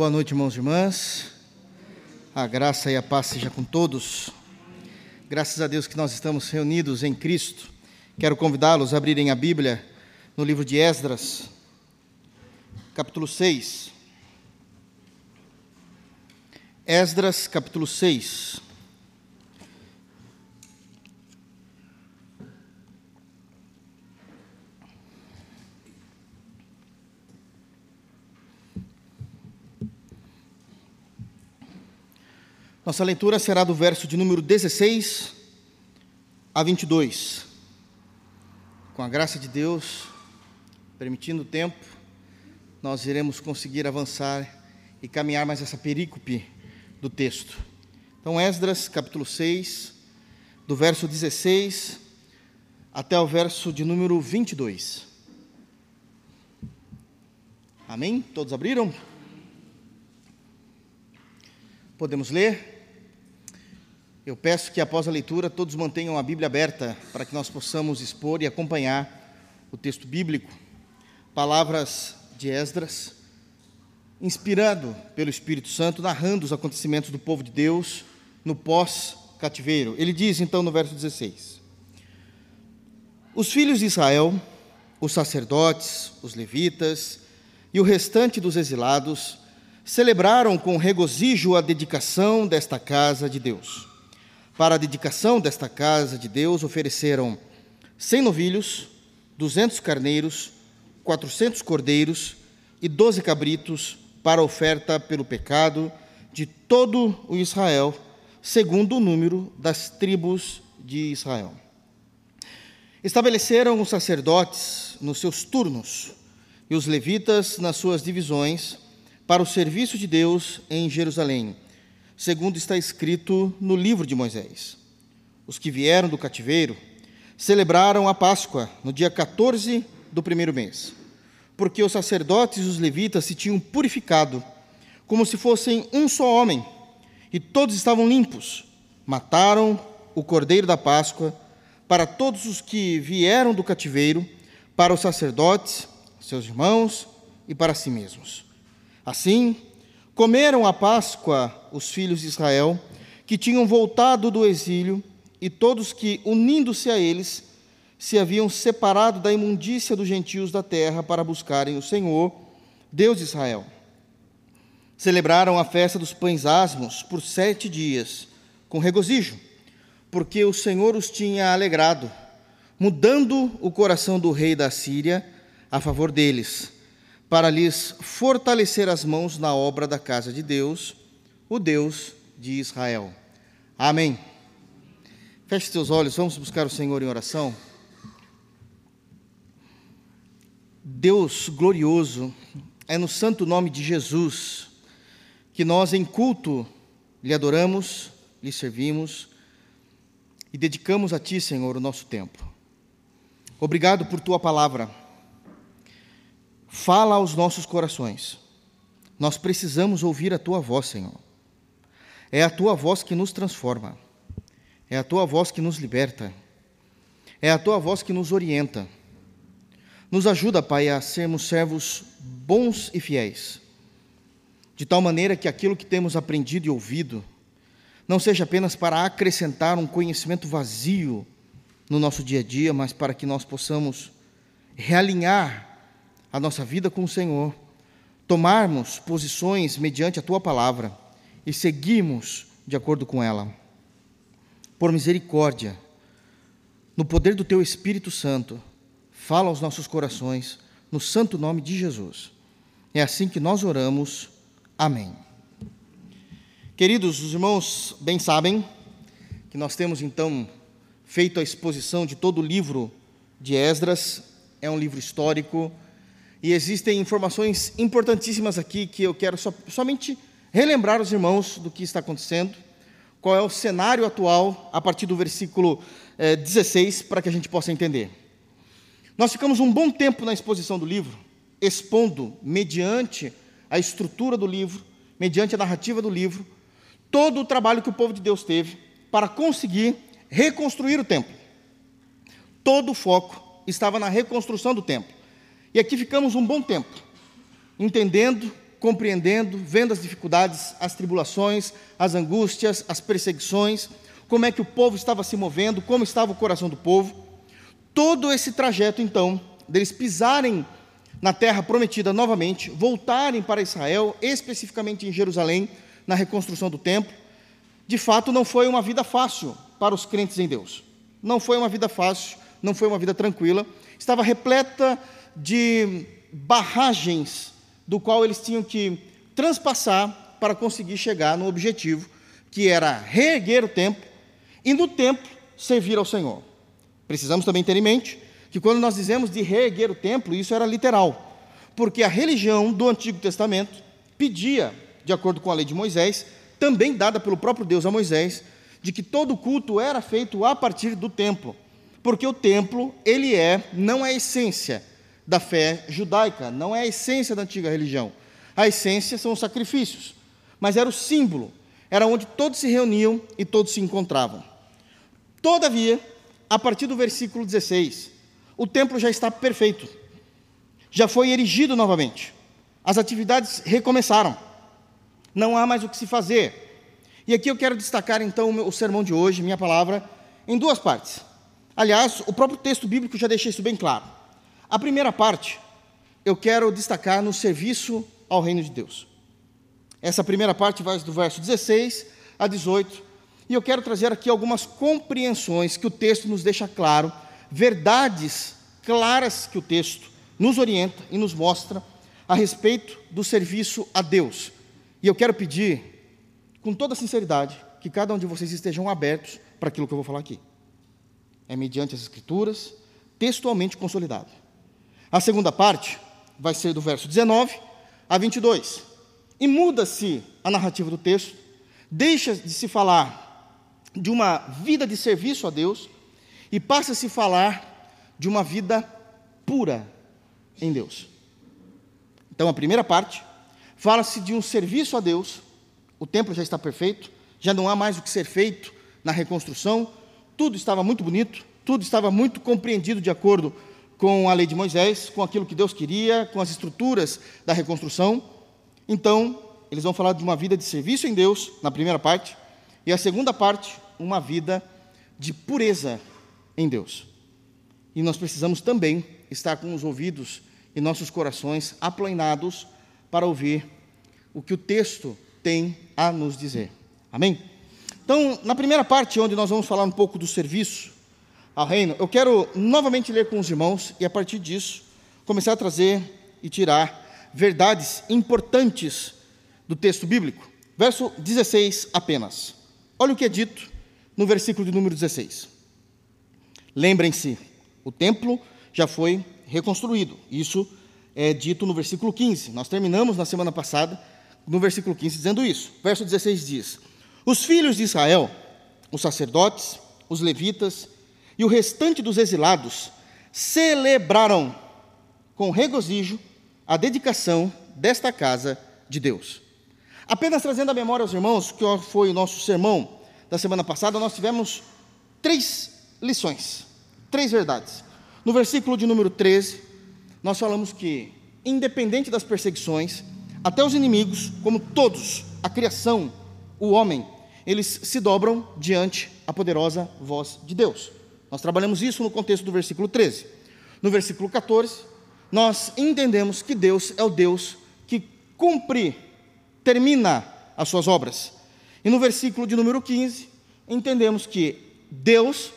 Boa noite, irmãos e irmãs. A graça e a paz seja com todos. Graças a Deus que nós estamos reunidos em Cristo. Quero convidá-los a abrirem a Bíblia no livro de Esdras, capítulo 6. Esdras, capítulo 6. Nossa leitura será do verso de número 16 a 22. Com a graça de Deus, permitindo o tempo, nós iremos conseguir avançar e caminhar mais essa perícope do texto. Então, Esdras, capítulo 6, do verso 16 até o verso de número 22. Amém? Todos abriram? Podemos ler? Eu peço que após a leitura todos mantenham a Bíblia aberta para que nós possamos expor e acompanhar o texto bíblico. Palavras de Esdras, inspirado pelo Espírito Santo, narrando os acontecimentos do povo de Deus no pós-cativeiro. Ele diz então no verso 16: Os filhos de Israel, os sacerdotes, os levitas e o restante dos exilados celebraram com regozijo a dedicação desta casa de Deus para a dedicação desta casa de Deus, ofereceram cem novilhos, duzentos carneiros, quatrocentos cordeiros e doze cabritos para oferta pelo pecado de todo o Israel, segundo o número das tribos de Israel. Estabeleceram os sacerdotes nos seus turnos e os levitas nas suas divisões para o serviço de Deus em Jerusalém segundo está escrito no livro de Moisés. Os que vieram do cativeiro celebraram a Páscoa no dia 14 do primeiro mês, porque os sacerdotes e os levitas se tinham purificado, como se fossem um só homem, e todos estavam limpos. Mataram o cordeiro da Páscoa para todos os que vieram do cativeiro, para os sacerdotes, seus irmãos e para si mesmos. Assim, Comeram a Páscoa os filhos de Israel, que tinham voltado do exílio, e todos que, unindo-se a eles, se haviam separado da imundícia dos gentios da terra para buscarem o Senhor, Deus de Israel. Celebraram a festa dos pães asmos por sete dias, com regozijo, porque o Senhor os tinha alegrado, mudando o coração do rei da Síria a favor deles para lhes fortalecer as mãos na obra da casa de Deus, o Deus de Israel. Amém. Feche seus olhos, vamos buscar o Senhor em oração. Deus glorioso, é no santo nome de Jesus que nós, em culto, lhe adoramos, lhe servimos e dedicamos a Ti, Senhor, o nosso tempo. Obrigado por Tua palavra Fala aos nossos corações. Nós precisamos ouvir a tua voz, Senhor. É a tua voz que nos transforma. É a tua voz que nos liberta. É a tua voz que nos orienta. Nos ajuda, Pai, a sermos servos bons e fiéis, de tal maneira que aquilo que temos aprendido e ouvido não seja apenas para acrescentar um conhecimento vazio no nosso dia a dia, mas para que nós possamos realinhar a nossa vida com o Senhor, tomarmos posições mediante a tua palavra e seguirmos de acordo com ela. Por misericórdia, no poder do teu Espírito Santo, fala aos nossos corações, no santo nome de Jesus. É assim que nós oramos. Amém. Queridos, os irmãos bem sabem que nós temos então feito a exposição de todo o livro de Esdras, é um livro histórico e existem informações importantíssimas aqui que eu quero so, somente relembrar os irmãos do que está acontecendo, qual é o cenário atual a partir do versículo eh, 16, para que a gente possa entender. Nós ficamos um bom tempo na exposição do livro, expondo, mediante a estrutura do livro, mediante a narrativa do livro, todo o trabalho que o povo de Deus teve para conseguir reconstruir o templo. Todo o foco estava na reconstrução do templo. E aqui ficamos um bom tempo, entendendo compreendendo, vendo as dificuldades, as tribulações, as angústias, as perseguições, como é que o povo estava se movendo, como estava o coração do povo. Todo esse trajeto, então, deles pisarem na terra prometida novamente, voltarem para Israel, especificamente em Jerusalém, na reconstrução do templo, de fato não foi uma vida fácil para os crentes em Deus. Não foi uma vida fácil, não foi uma vida tranquila, estava repleta de barragens do qual eles tinham que transpassar para conseguir chegar no objetivo, que era reerguer o templo e no templo servir ao Senhor. Precisamos também ter em mente que quando nós dizemos de reerguer o templo, isso era literal, porque a religião do Antigo Testamento pedia, de acordo com a lei de Moisés, também dada pelo próprio Deus a Moisés, de que todo culto era feito a partir do templo, porque o templo, ele é, não é a essência da fé judaica, não é a essência da antiga religião. A essência são os sacrifícios, mas era o símbolo, era onde todos se reuniam e todos se encontravam. Todavia, a partir do versículo 16, o templo já está perfeito, já foi erigido novamente, as atividades recomeçaram, não há mais o que se fazer. E aqui eu quero destacar então o sermão de hoje, minha palavra, em duas partes. Aliás, o próprio texto bíblico já deixa isso bem claro. A primeira parte eu quero destacar no serviço ao reino de Deus. Essa primeira parte vai do verso 16 a 18, e eu quero trazer aqui algumas compreensões que o texto nos deixa claro, verdades claras que o texto nos orienta e nos mostra a respeito do serviço a Deus. E eu quero pedir, com toda sinceridade, que cada um de vocês estejam abertos para aquilo que eu vou falar aqui. É mediante as Escrituras, textualmente consolidado. A segunda parte vai ser do verso 19 a 22. E muda-se a narrativa do texto, deixa de se falar de uma vida de serviço a Deus e passa a se falar de uma vida pura em Deus. Então, a primeira parte fala-se de um serviço a Deus, o templo já está perfeito, já não há mais o que ser feito na reconstrução, tudo estava muito bonito, tudo estava muito compreendido de acordo com a lei de Moisés, com aquilo que Deus queria, com as estruturas da reconstrução. Então, eles vão falar de uma vida de serviço em Deus, na primeira parte, e a segunda parte, uma vida de pureza em Deus. E nós precisamos também estar com os ouvidos e nossos corações aplainados para ouvir o que o texto tem a nos dizer. Amém? Então, na primeira parte, onde nós vamos falar um pouco do serviço ao reino, eu quero novamente ler com os irmãos e, a partir disso, começar a trazer e tirar verdades importantes do texto bíblico. Verso 16 apenas. Olha o que é dito no versículo de número 16. Lembrem-se, o templo já foi reconstruído. Isso é dito no versículo 15. Nós terminamos na semana passada no versículo 15 dizendo isso. Verso 16 diz: Os filhos de Israel, os sacerdotes, os levitas e o restante dos exilados celebraram com regozijo a dedicação desta casa de Deus. Apenas trazendo à memória aos irmãos que foi o nosso sermão da semana passada, nós tivemos três lições, três verdades. No versículo de número 13, nós falamos que, independente das perseguições, até os inimigos, como todos, a criação, o homem, eles se dobram diante a poderosa voz de Deus. Nós trabalhamos isso no contexto do versículo 13. No versículo 14, nós entendemos que Deus é o Deus que cumpre termina as suas obras. E no versículo de número 15, entendemos que Deus,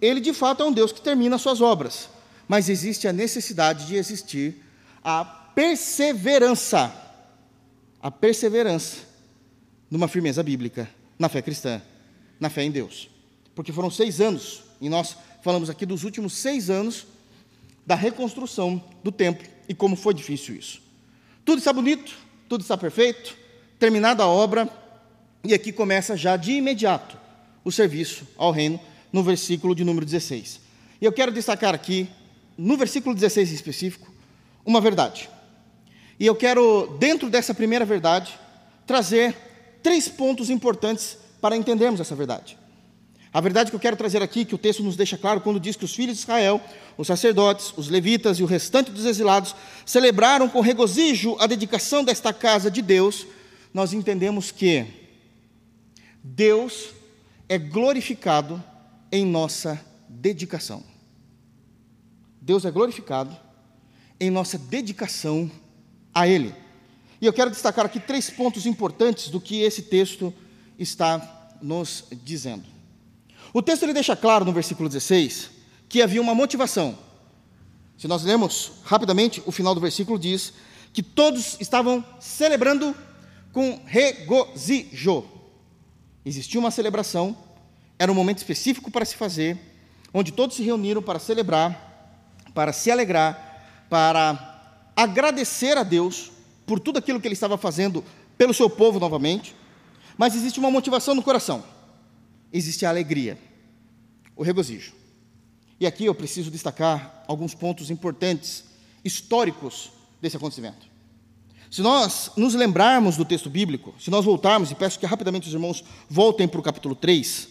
ele de fato é um Deus que termina as suas obras, mas existe a necessidade de existir a perseverança, a perseverança numa firmeza bíblica, na fé cristã, na fé em Deus. Porque foram seis anos, e nós falamos aqui dos últimos seis anos da reconstrução do templo e como foi difícil isso. Tudo está bonito, tudo está perfeito, terminada a obra, e aqui começa já de imediato o serviço ao reino, no versículo de número 16. E eu quero destacar aqui, no versículo 16 em específico, uma verdade. E eu quero, dentro dessa primeira verdade, trazer três pontos importantes para entendermos essa verdade. A verdade que eu quero trazer aqui, que o texto nos deixa claro, quando diz que os filhos de Israel, os sacerdotes, os levitas e o restante dos exilados celebraram com regozijo a dedicação desta casa de Deus, nós entendemos que Deus é glorificado em nossa dedicação. Deus é glorificado em nossa dedicação a Ele. E eu quero destacar aqui três pontos importantes do que esse texto está nos dizendo. O texto ele deixa claro no versículo 16 que havia uma motivação. Se nós lemos rapidamente, o final do versículo diz que todos estavam celebrando com regozijo. Existia uma celebração, era um momento específico para se fazer, onde todos se reuniram para celebrar, para se alegrar, para agradecer a Deus por tudo aquilo que ele estava fazendo pelo seu povo novamente. Mas existe uma motivação no coração. Existe a alegria o regozijo. E aqui eu preciso destacar alguns pontos importantes, históricos desse acontecimento. Se nós nos lembrarmos do texto bíblico, se nós voltarmos, e peço que rapidamente os irmãos voltem para o capítulo 3,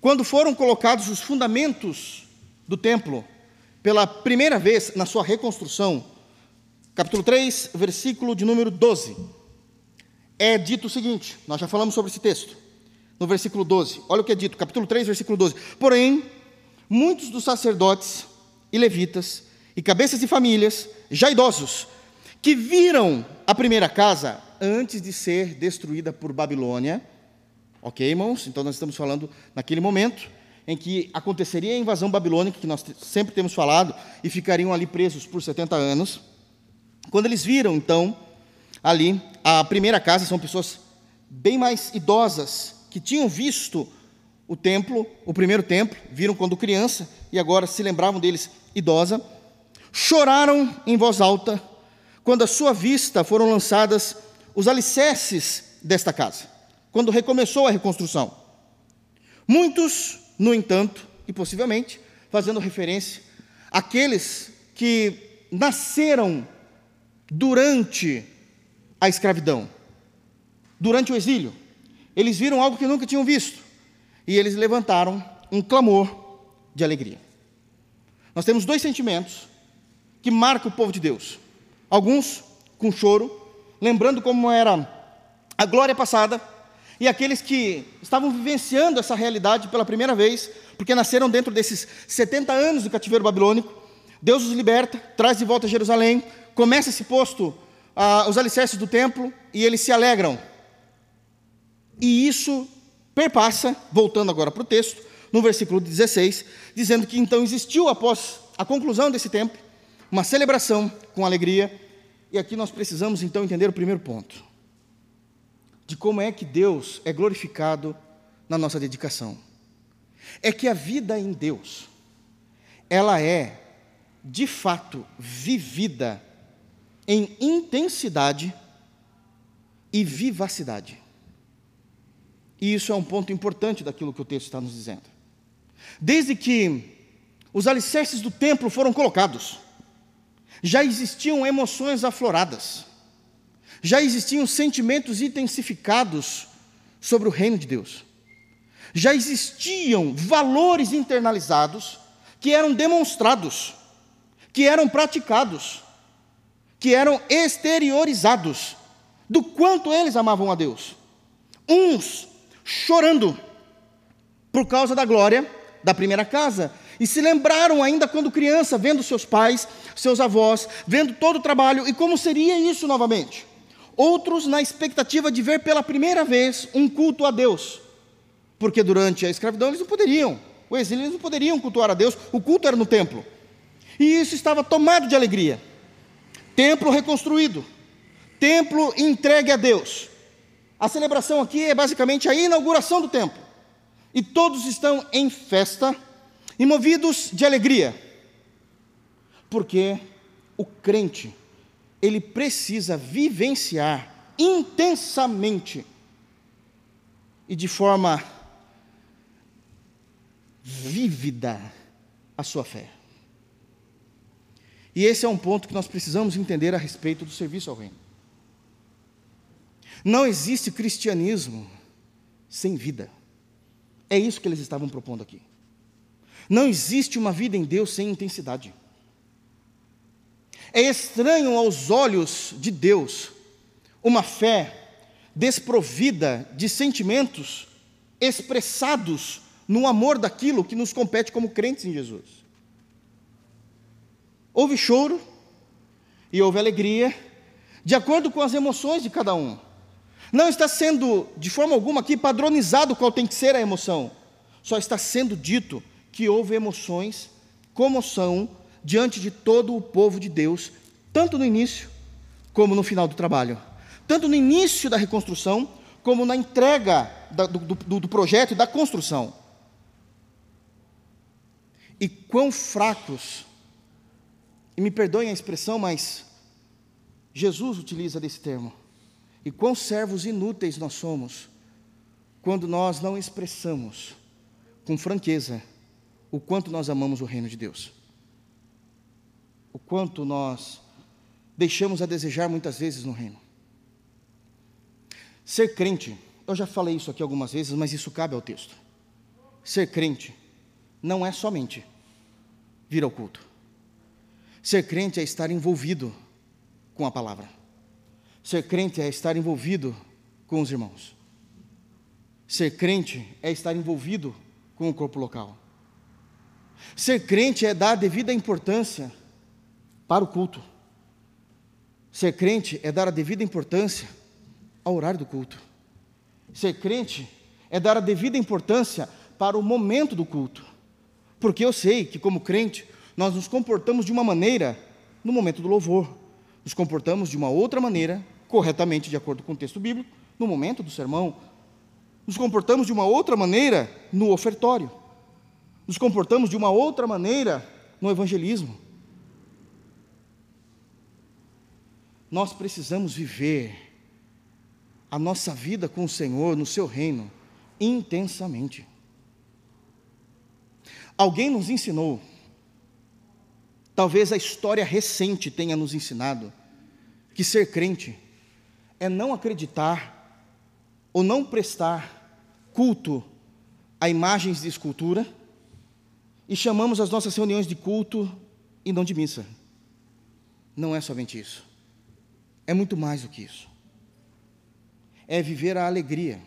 quando foram colocados os fundamentos do templo, pela primeira vez na sua reconstrução, capítulo 3, versículo de número 12, é dito o seguinte: nós já falamos sobre esse texto no versículo 12. Olha o que é dito, capítulo 3, versículo 12. Porém, muitos dos sacerdotes e levitas e cabeças de famílias, já idosos, que viram a primeira casa antes de ser destruída por Babilônia. Ok, irmãos? Então nós estamos falando naquele momento em que aconteceria a invasão babilônica, que nós sempre temos falado, e ficariam ali presos por 70 anos. Quando eles viram, então, ali, a primeira casa, são pessoas bem mais idosas, que tinham visto o templo, o primeiro templo, viram quando criança e agora se lembravam deles idosa, choraram em voz alta quando à sua vista foram lançadas os alicerces desta casa, quando recomeçou a reconstrução. Muitos, no entanto, e possivelmente fazendo referência àqueles que nasceram durante a escravidão, durante o exílio, eles viram algo que nunca tinham visto. E eles levantaram um clamor de alegria. Nós temos dois sentimentos que marcam o povo de Deus. Alguns com choro, lembrando como era a glória passada, e aqueles que estavam vivenciando essa realidade pela primeira vez, porque nasceram dentro desses 70 anos do cativeiro babilônico. Deus os liberta, traz de volta a Jerusalém, começa esse posto, ah, os alicerces do templo, e eles se alegram e isso perpassa, voltando agora para o texto, no versículo 16, dizendo que então existiu, após a conclusão desse tempo, uma celebração com alegria, e aqui nós precisamos então entender o primeiro ponto, de como é que Deus é glorificado na nossa dedicação. É que a vida em Deus, ela é, de fato, vivida em intensidade e vivacidade. E isso é um ponto importante daquilo que o texto está nos dizendo. Desde que os alicerces do templo foram colocados, já existiam emoções afloradas, já existiam sentimentos intensificados sobre o reino de Deus, já existiam valores internalizados que eram demonstrados, que eram praticados, que eram exteriorizados do quanto eles amavam a Deus. Uns chorando por causa da glória da primeira casa. E se lembraram ainda quando criança, vendo seus pais, seus avós, vendo todo o trabalho, e como seria isso novamente? Outros na expectativa de ver pela primeira vez um culto a Deus, porque durante a escravidão eles não poderiam, o exílio eles não poderiam cultuar a Deus, o culto era no templo. E isso estava tomado de alegria. Templo reconstruído, templo entregue a Deus. A celebração aqui é basicamente a inauguração do templo. E todos estão em festa e movidos de alegria. Porque o crente, ele precisa vivenciar intensamente e de forma vívida a sua fé. E esse é um ponto que nós precisamos entender a respeito do serviço ao reino. Não existe cristianismo sem vida. É isso que eles estavam propondo aqui. Não existe uma vida em Deus sem intensidade. É estranho aos olhos de Deus uma fé desprovida de sentimentos expressados no amor daquilo que nos compete como crentes em Jesus. Houve choro e houve alegria, de acordo com as emoções de cada um. Não está sendo, de forma alguma, aqui padronizado qual tem que ser a emoção. Só está sendo dito que houve emoções, comoção, diante de todo o povo de Deus, tanto no início como no final do trabalho. Tanto no início da reconstrução, como na entrega do, do, do projeto e da construção. E quão fracos, e me perdoem a expressão, mas Jesus utiliza desse termo. E quão servos inúteis nós somos quando nós não expressamos com franqueza o quanto nós amamos o reino de Deus. O quanto nós deixamos a desejar muitas vezes no reino. Ser crente, eu já falei isso aqui algumas vezes, mas isso cabe ao texto. Ser crente não é somente vir ao culto. Ser crente é estar envolvido com a palavra. Ser crente é estar envolvido com os irmãos. Ser crente é estar envolvido com o corpo local. Ser crente é dar a devida importância para o culto. Ser crente é dar a devida importância ao horário do culto. Ser crente é dar a devida importância para o momento do culto. Porque eu sei que, como crente, nós nos comportamos de uma maneira no momento do louvor, nos comportamos de uma outra maneira, corretamente, de acordo com o texto bíblico, no momento do sermão, nos comportamos de uma outra maneira no ofertório nos comportamos de uma outra maneira no evangelismo. Nós precisamos viver a nossa vida com o Senhor no seu reino intensamente. Alguém nos ensinou, talvez a história recente tenha nos ensinado, que ser crente é não acreditar ou não prestar culto a imagens de escultura e chamamos as nossas reuniões de culto e não de missa. Não é somente isso. É muito mais do que isso. É viver a alegria,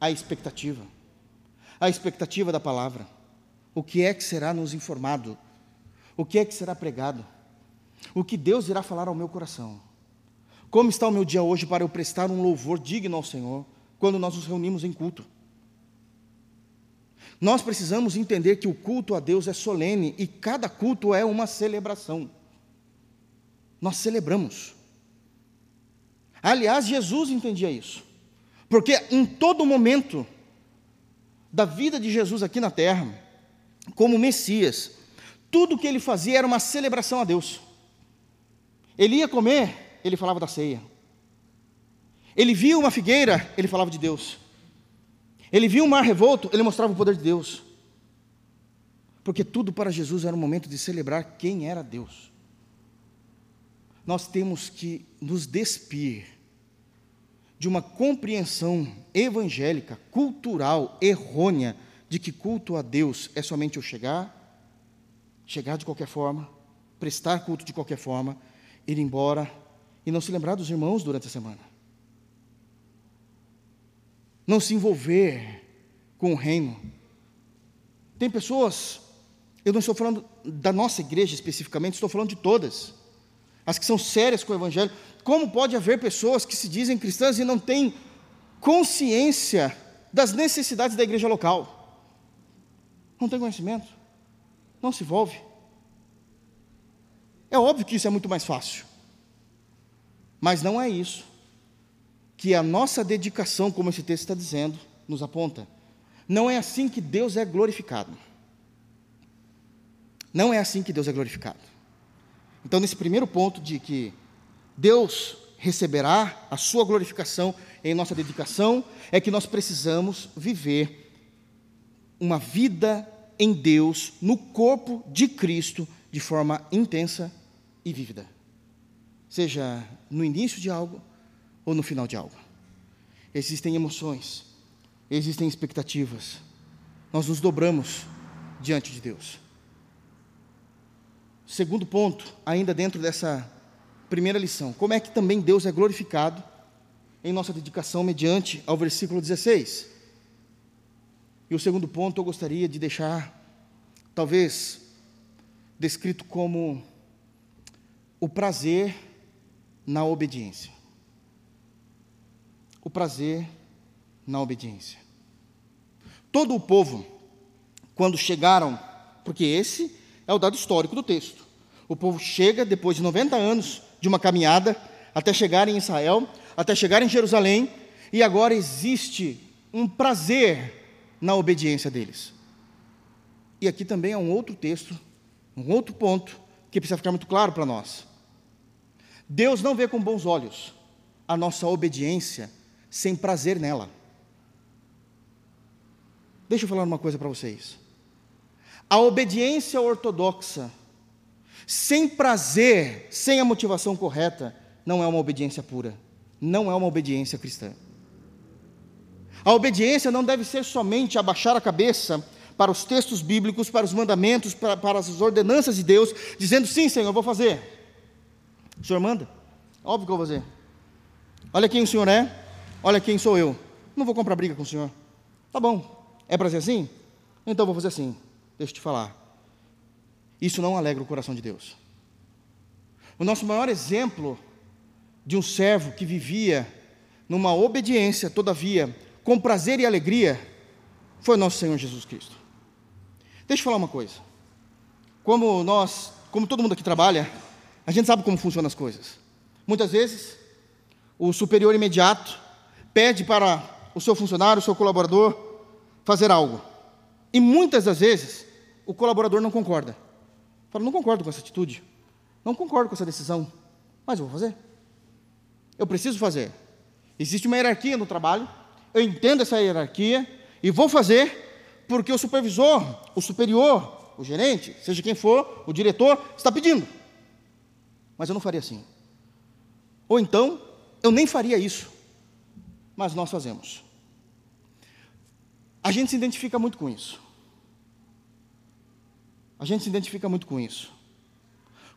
a expectativa. A expectativa da palavra. O que é que será nos informado? O que é que será pregado? O que Deus irá falar ao meu coração? Como está o meu dia hoje para eu prestar um louvor digno ao Senhor quando nós nos reunimos em culto? Nós precisamos entender que o culto a Deus é solene e cada culto é uma celebração. Nós celebramos. Aliás, Jesus entendia isso, porque em todo momento da vida de Jesus aqui na terra, como Messias, tudo que ele fazia era uma celebração a Deus. Ele ia comer, ele falava da ceia. Ele via uma figueira, ele falava de Deus. Ele viu o mar revolto, ele mostrava o poder de Deus. Porque tudo para Jesus era um momento de celebrar quem era Deus. Nós temos que nos despir de uma compreensão evangélica, cultural, errônea, de que culto a Deus é somente eu chegar, chegar de qualquer forma, prestar culto de qualquer forma, ir embora e não se lembrar dos irmãos durante a semana não se envolver com o reino. Tem pessoas, eu não estou falando da nossa igreja especificamente, estou falando de todas, as que são sérias com o Evangelho. Como pode haver pessoas que se dizem cristãs e não têm consciência das necessidades da igreja local? Não tem conhecimento, não se envolve. É óbvio que isso é muito mais fácil, mas não é isso que a nossa dedicação, como esse texto está dizendo, nos aponta. Não é assim que Deus é glorificado. Não é assim que Deus é glorificado. Então, nesse primeiro ponto de que Deus receberá a sua glorificação em nossa dedicação, é que nós precisamos viver uma vida em Deus, no corpo de Cristo, de forma intensa e vívida. Seja no início de algo, ou no final de algo. Existem emoções, existem expectativas, nós nos dobramos diante de Deus. Segundo ponto, ainda dentro dessa primeira lição, como é que também Deus é glorificado em nossa dedicação mediante ao versículo 16. E o segundo ponto eu gostaria de deixar, talvez, descrito como o prazer na obediência. O prazer na obediência. Todo o povo, quando chegaram, porque esse é o dado histórico do texto. O povo chega depois de 90 anos de uma caminhada até chegar em Israel, até chegar em Jerusalém, e agora existe um prazer na obediência deles. E aqui também é um outro texto, um outro ponto que precisa ficar muito claro para nós. Deus não vê com bons olhos a nossa obediência sem prazer nela. Deixa eu falar uma coisa para vocês. A obediência ortodoxa, sem prazer, sem a motivação correta, não é uma obediência pura, não é uma obediência cristã. A obediência não deve ser somente abaixar a cabeça para os textos bíblicos, para os mandamentos, para, para as ordenanças de Deus, dizendo: sim, Senhor, eu vou fazer. O Senhor manda? Óbvio que eu vou fazer. Olha quem o Senhor é, olha quem sou eu. Não vou comprar briga com o Senhor. Tá bom, é para ser assim? Então vou fazer assim. Deixa eu te falar. Isso não alegra o coração de Deus. O nosso maior exemplo de um servo que vivia numa obediência, todavia, com prazer e alegria, foi nosso Senhor Jesus Cristo. Deixa eu falar uma coisa. Como nós, como todo mundo aqui trabalha, a gente sabe como funcionam as coisas. Muitas vezes, o superior imediato pede para o seu funcionário, o seu colaborador, fazer algo. E muitas das vezes o colaborador não concorda. Fala, não concordo com essa atitude, não concordo com essa decisão, mas eu vou fazer. Eu preciso fazer. Existe uma hierarquia no trabalho, eu entendo essa hierarquia e vou fazer porque o supervisor, o superior, o gerente, seja quem for, o diretor, está pedindo. Mas eu não faria assim. Ou então, eu nem faria isso, mas nós fazemos. A gente se identifica muito com isso. A gente se identifica muito com isso.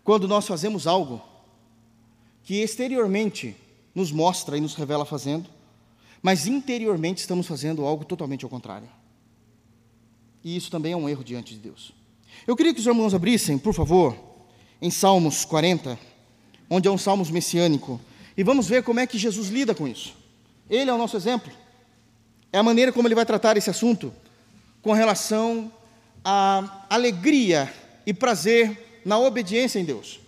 Quando nós fazemos algo que exteriormente nos mostra e nos revela fazendo, mas interiormente estamos fazendo algo totalmente ao contrário. E isso também é um erro diante de Deus. Eu queria que os irmãos abrissem, por favor, em Salmos 40, onde é um Salmos messiânico, e vamos ver como é que Jesus lida com isso. Ele é o nosso exemplo. É a maneira como ele vai tratar esse assunto com relação à alegria e prazer na obediência em Deus,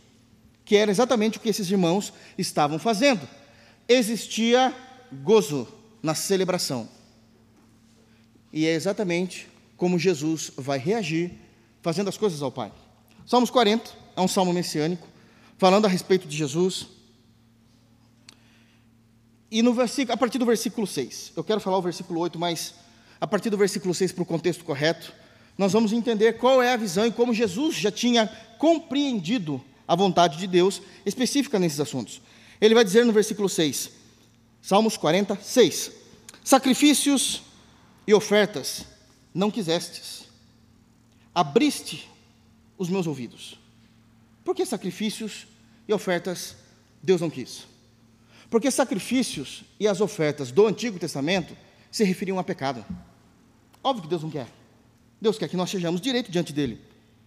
que era exatamente o que esses irmãos estavam fazendo. Existia gozo na celebração. E é exatamente como Jesus vai reagir fazendo as coisas ao Pai. Salmos 40 é um salmo messiânico, falando a respeito de Jesus, e no versículo, a partir do versículo 6, eu quero falar o versículo 8, mas a partir do versículo 6 para o contexto correto, nós vamos entender qual é a visão e como Jesus já tinha compreendido a vontade de Deus específica nesses assuntos. Ele vai dizer no versículo 6, Salmos 46: Sacrifícios e ofertas não quisestes, abriste os meus ouvidos. Por que sacrifícios e ofertas Deus não quis? Porque sacrifícios e as ofertas do Antigo Testamento se referiam a pecado. Óbvio que Deus não quer. Deus quer que nós sejamos direito diante dele.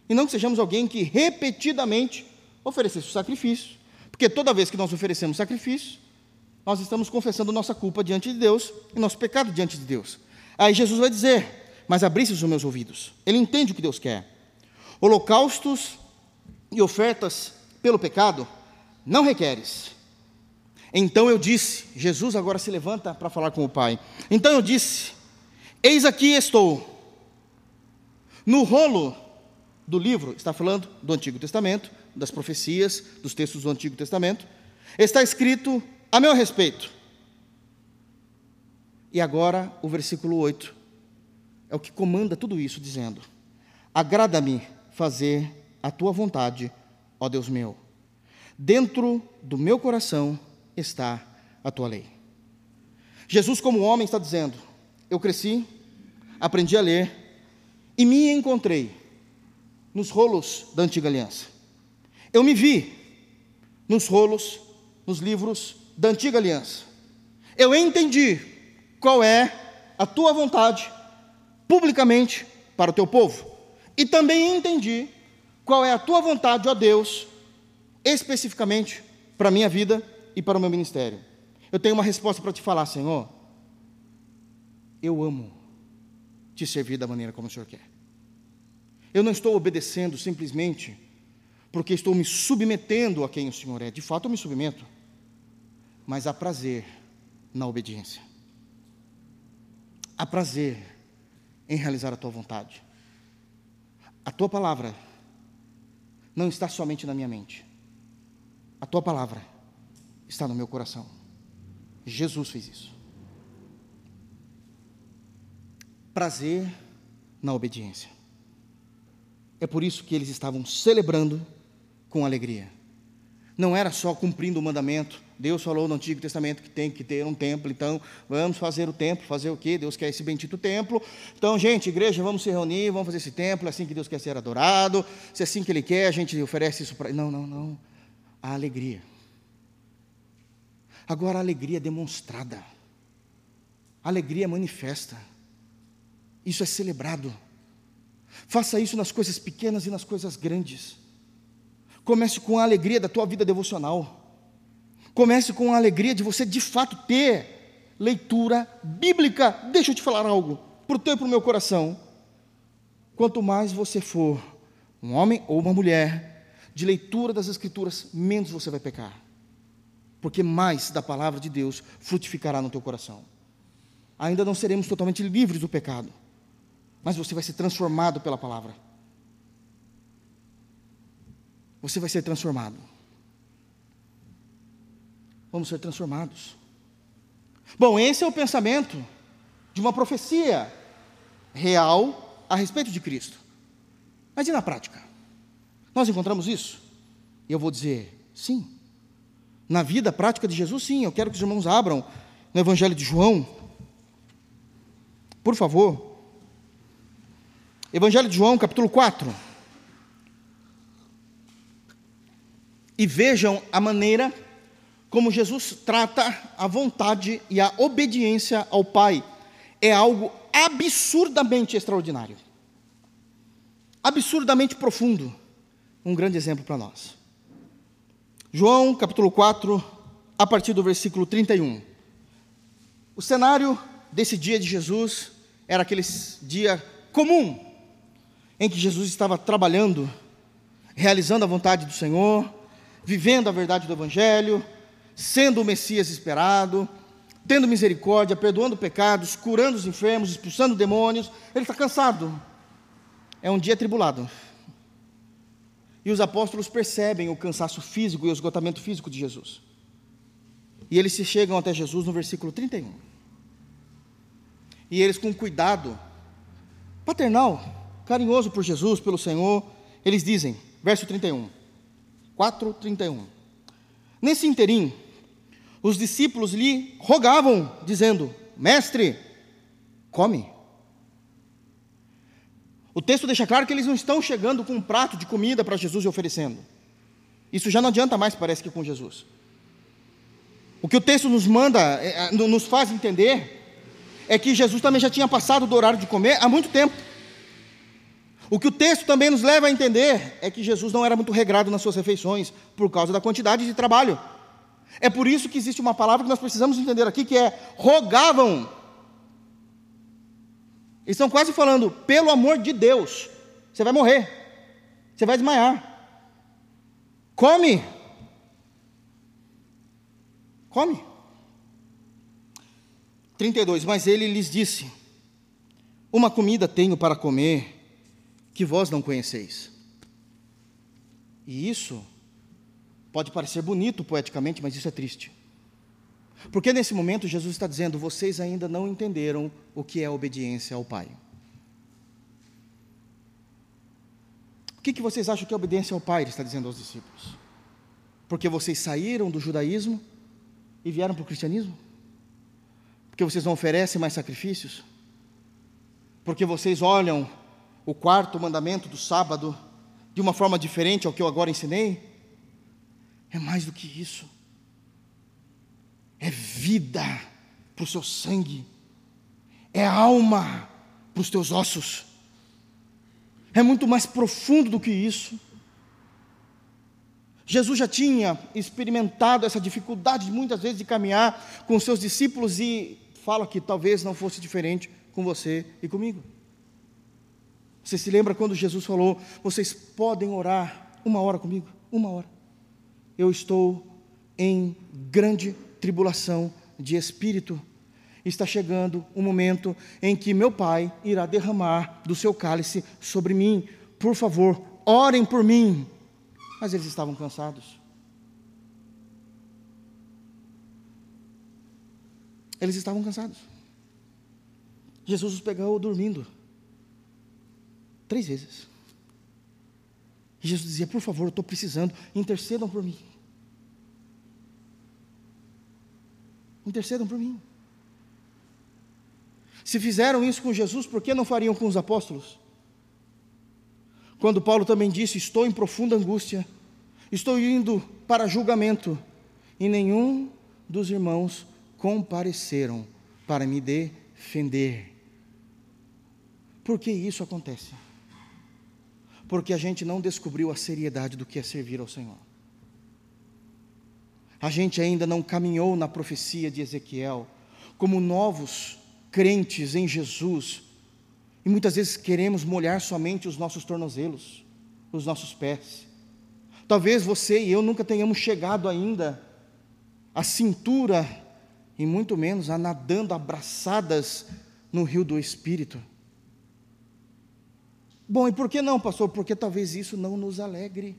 E não que sejamos alguém que repetidamente oferecesse sacrifícios. Porque toda vez que nós oferecemos sacrifícios, nós estamos confessando nossa culpa diante de Deus e nosso pecado diante de Deus. Aí Jesus vai dizer: Mas abrisse os meus ouvidos. Ele entende o que Deus quer. Holocaustos e ofertas pelo pecado não requeres, então eu disse, Jesus agora se levanta para falar com o Pai. Então eu disse: Eis aqui estou. No rolo do livro, está falando do Antigo Testamento, das profecias, dos textos do Antigo Testamento, está escrito a meu respeito. E agora o versículo 8 é o que comanda tudo isso, dizendo: Agrada-me fazer a tua vontade, ó Deus meu. Dentro do meu coração está a tua lei. Jesus, como homem, está dizendo: Eu cresci, aprendi a ler, e me encontrei nos rolos da antiga aliança. Eu me vi nos rolos, nos livros da antiga aliança. Eu entendi qual é a tua vontade publicamente para o teu povo. E também entendi qual é a tua vontade, ó Deus, especificamente para a minha vida e para o meu ministério. Eu tenho uma resposta para te falar, Senhor. Eu amo te servir da maneira como o Senhor quer. Eu não estou obedecendo simplesmente porque estou me submetendo a quem o Senhor é. De fato, eu me submeto. Mas há prazer na obediência. Há prazer em realizar a tua vontade. A tua palavra não está somente na minha mente. A tua palavra está no meu coração. Jesus fez isso. Prazer na obediência. É por isso que eles estavam celebrando com alegria. Não era só cumprindo o mandamento. Deus falou no Antigo Testamento que tem que ter um templo, então vamos fazer o templo, fazer o quê? Deus quer esse bendito templo. Então, gente, igreja, vamos se reunir, vamos fazer esse templo, é assim que Deus quer ser adorado, se é assim que Ele quer, a gente oferece isso para. Não, não, não. A alegria. Agora, a alegria é demonstrada, a alegria é manifesta, isso é celebrado. Faça isso nas coisas pequenas e nas coisas grandes. Comece com a alegria da tua vida devocional. Comece com a alegria de você de fato ter leitura bíblica. Deixa eu te falar algo, para o teu e para o meu coração. Quanto mais você for um homem ou uma mulher de leitura das Escrituras, menos você vai pecar. Porque mais da palavra de Deus frutificará no teu coração. Ainda não seremos totalmente livres do pecado, mas você vai ser transformado pela palavra. Você vai ser transformado. Vamos ser transformados. Bom, esse é o pensamento de uma profecia real a respeito de Cristo. Mas e na prática? Nós encontramos isso? E eu vou dizer sim. Na vida prática de Jesus, sim. Eu quero que os irmãos abram no Evangelho de João. Por favor. Evangelho de João, capítulo 4. e vejam a maneira como Jesus trata a vontade e a obediência ao Pai. É algo absurdamente extraordinário, absurdamente profundo. Um grande exemplo para nós. João capítulo 4, a partir do versículo 31. O cenário desse dia de Jesus era aquele dia comum, em que Jesus estava trabalhando, realizando a vontade do Senhor, vivendo a verdade do Evangelho, sendo o Messias esperado, tendo misericórdia, perdoando pecados, curando os enfermos, expulsando demônios. Ele está cansado. É um dia tribulado. E os apóstolos percebem o cansaço físico e o esgotamento físico de Jesus. E eles se chegam até Jesus no versículo 31. E eles, com cuidado paternal, carinhoso por Jesus, pelo Senhor, eles dizem, verso 31. 4:31. Nesse interim, os discípulos lhe rogavam, dizendo: Mestre, come. O texto deixa claro que eles não estão chegando com um prato de comida para Jesus e oferecendo. Isso já não adianta mais, parece que com Jesus. O que o texto nos manda, é, é, nos faz entender, é que Jesus também já tinha passado do horário de comer há muito tempo. O que o texto também nos leva a entender é que Jesus não era muito regrado nas suas refeições por causa da quantidade de trabalho. É por isso que existe uma palavra que nós precisamos entender aqui que é rogavam. Eles estão quase falando, pelo amor de Deus, você vai morrer, você vai desmaiar. Come. Come. 32. Mas ele lhes disse: Uma comida tenho para comer que vós não conheceis. E isso pode parecer bonito poeticamente, mas isso é triste. Porque nesse momento Jesus está dizendo: vocês ainda não entenderam o que é obediência ao Pai. O que, que vocês acham que é obediência ao Pai? Ele está dizendo aos discípulos. Porque vocês saíram do judaísmo e vieram para o cristianismo? Porque vocês não oferecem mais sacrifícios? Porque vocês olham o quarto mandamento do sábado de uma forma diferente ao que eu agora ensinei? É mais do que isso. É vida para o seu sangue, é alma para os teus ossos. É muito mais profundo do que isso. Jesus já tinha experimentado essa dificuldade muitas vezes de caminhar com seus discípulos e fala que talvez não fosse diferente com você e comigo. Você se lembra quando Jesus falou: Vocês podem orar uma hora comigo? Uma hora. Eu estou em grande tribulação de espírito. Está chegando o um momento em que meu Pai irá derramar do seu cálice sobre mim. Por favor, orem por mim. Mas eles estavam cansados. Eles estavam cansados. Jesus os pegou dormindo. Três vezes. Jesus dizia: Por favor, eu estou precisando, intercedam por mim. Intercedam por mim. Se fizeram isso com Jesus, por que não fariam com os apóstolos? Quando Paulo também disse: Estou em profunda angústia, estou indo para julgamento, e nenhum dos irmãos compareceram para me defender. Por que isso acontece? Porque a gente não descobriu a seriedade do que é servir ao Senhor. A gente ainda não caminhou na profecia de Ezequiel como novos crentes em Jesus, e muitas vezes queremos molhar somente os nossos tornozelos, os nossos pés. Talvez você e eu nunca tenhamos chegado ainda à cintura, e muito menos a nadando abraçadas no rio do Espírito. Bom, e por que não, pastor? Porque talvez isso não nos alegre.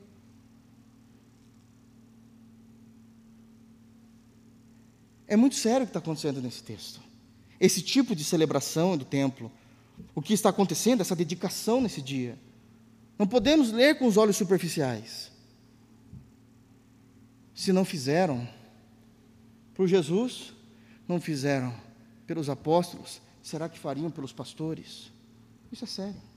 É muito sério o que está acontecendo nesse texto. Esse tipo de celebração do templo, o que está acontecendo, essa dedicação nesse dia. Não podemos ler com os olhos superficiais. Se não fizeram por Jesus, não fizeram pelos apóstolos, será que fariam pelos pastores? Isso é sério.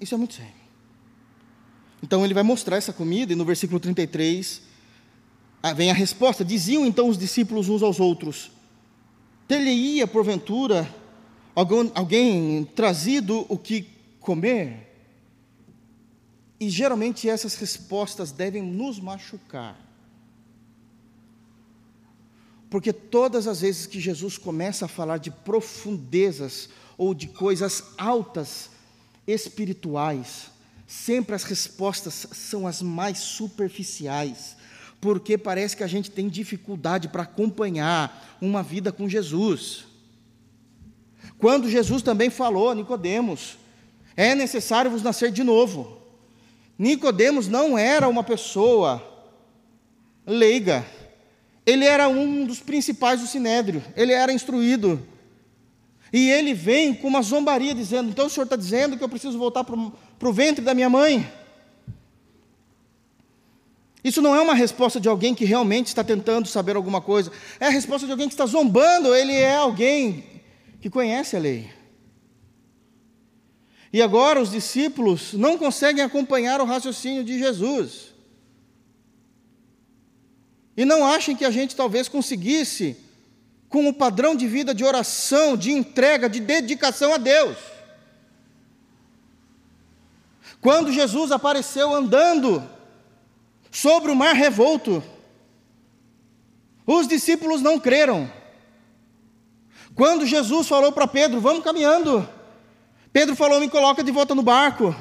Isso é muito sério. Então ele vai mostrar essa comida, e no versículo 33 ah, vem a resposta: Diziam então os discípulos uns aos outros: Ter-lhe-ia, porventura, alguém, alguém trazido o que comer? E geralmente essas respostas devem nos machucar. Porque todas as vezes que Jesus começa a falar de profundezas ou de coisas altas espirituais, sempre as respostas são as mais superficiais, porque parece que a gente tem dificuldade para acompanhar uma vida com Jesus. Quando Jesus também falou a Nicodemos, é necessário vos nascer de novo. Nicodemos não era uma pessoa leiga. Ele era um dos principais do sinédrio, ele era instruído. E ele vem com uma zombaria, dizendo: Então o senhor está dizendo que eu preciso voltar para o ventre da minha mãe? Isso não é uma resposta de alguém que realmente está tentando saber alguma coisa, é a resposta de alguém que está zombando, ele é alguém que conhece a lei. E agora os discípulos não conseguem acompanhar o raciocínio de Jesus. E não achem que a gente talvez conseguisse com o padrão de vida de oração, de entrega, de dedicação a Deus. Quando Jesus apareceu andando sobre o mar revolto, os discípulos não creram. Quando Jesus falou para Pedro: Vamos caminhando, Pedro falou: Me coloca de volta no barco.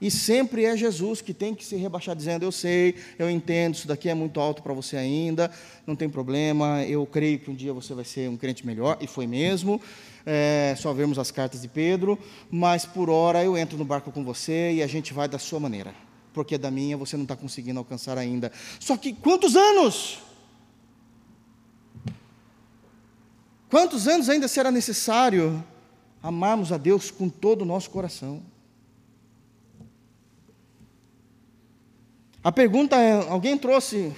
E sempre é Jesus que tem que se rebaixar, dizendo: Eu sei, eu entendo, isso daqui é muito alto para você ainda, não tem problema, eu creio que um dia você vai ser um crente melhor, e foi mesmo. É, só vemos as cartas de Pedro, mas por hora eu entro no barco com você e a gente vai da sua maneira, porque da minha você não está conseguindo alcançar ainda. Só que quantos anos? Quantos anos ainda será necessário amarmos a Deus com todo o nosso coração? A pergunta é: alguém trouxe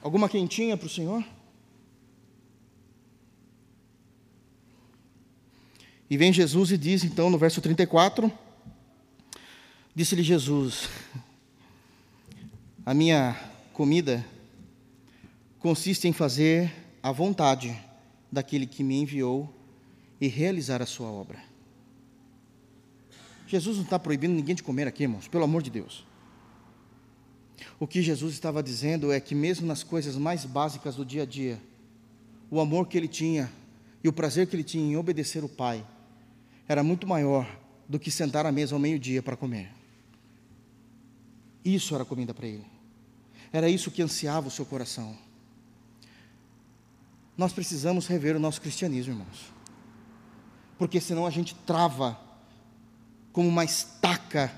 alguma quentinha para o Senhor? E vem Jesus e diz, então, no verso 34, disse-lhe Jesus: A minha comida consiste em fazer a vontade daquele que me enviou e realizar a sua obra. Jesus não está proibindo ninguém de comer aqui, irmãos, pelo amor de Deus. O que Jesus estava dizendo é que, mesmo nas coisas mais básicas do dia a dia, o amor que ele tinha e o prazer que ele tinha em obedecer o Pai era muito maior do que sentar à mesa ao meio-dia para comer. Isso era comida para ele. Era isso que ansiava o seu coração. Nós precisamos rever o nosso cristianismo, irmãos. Porque senão a gente trava como uma estaca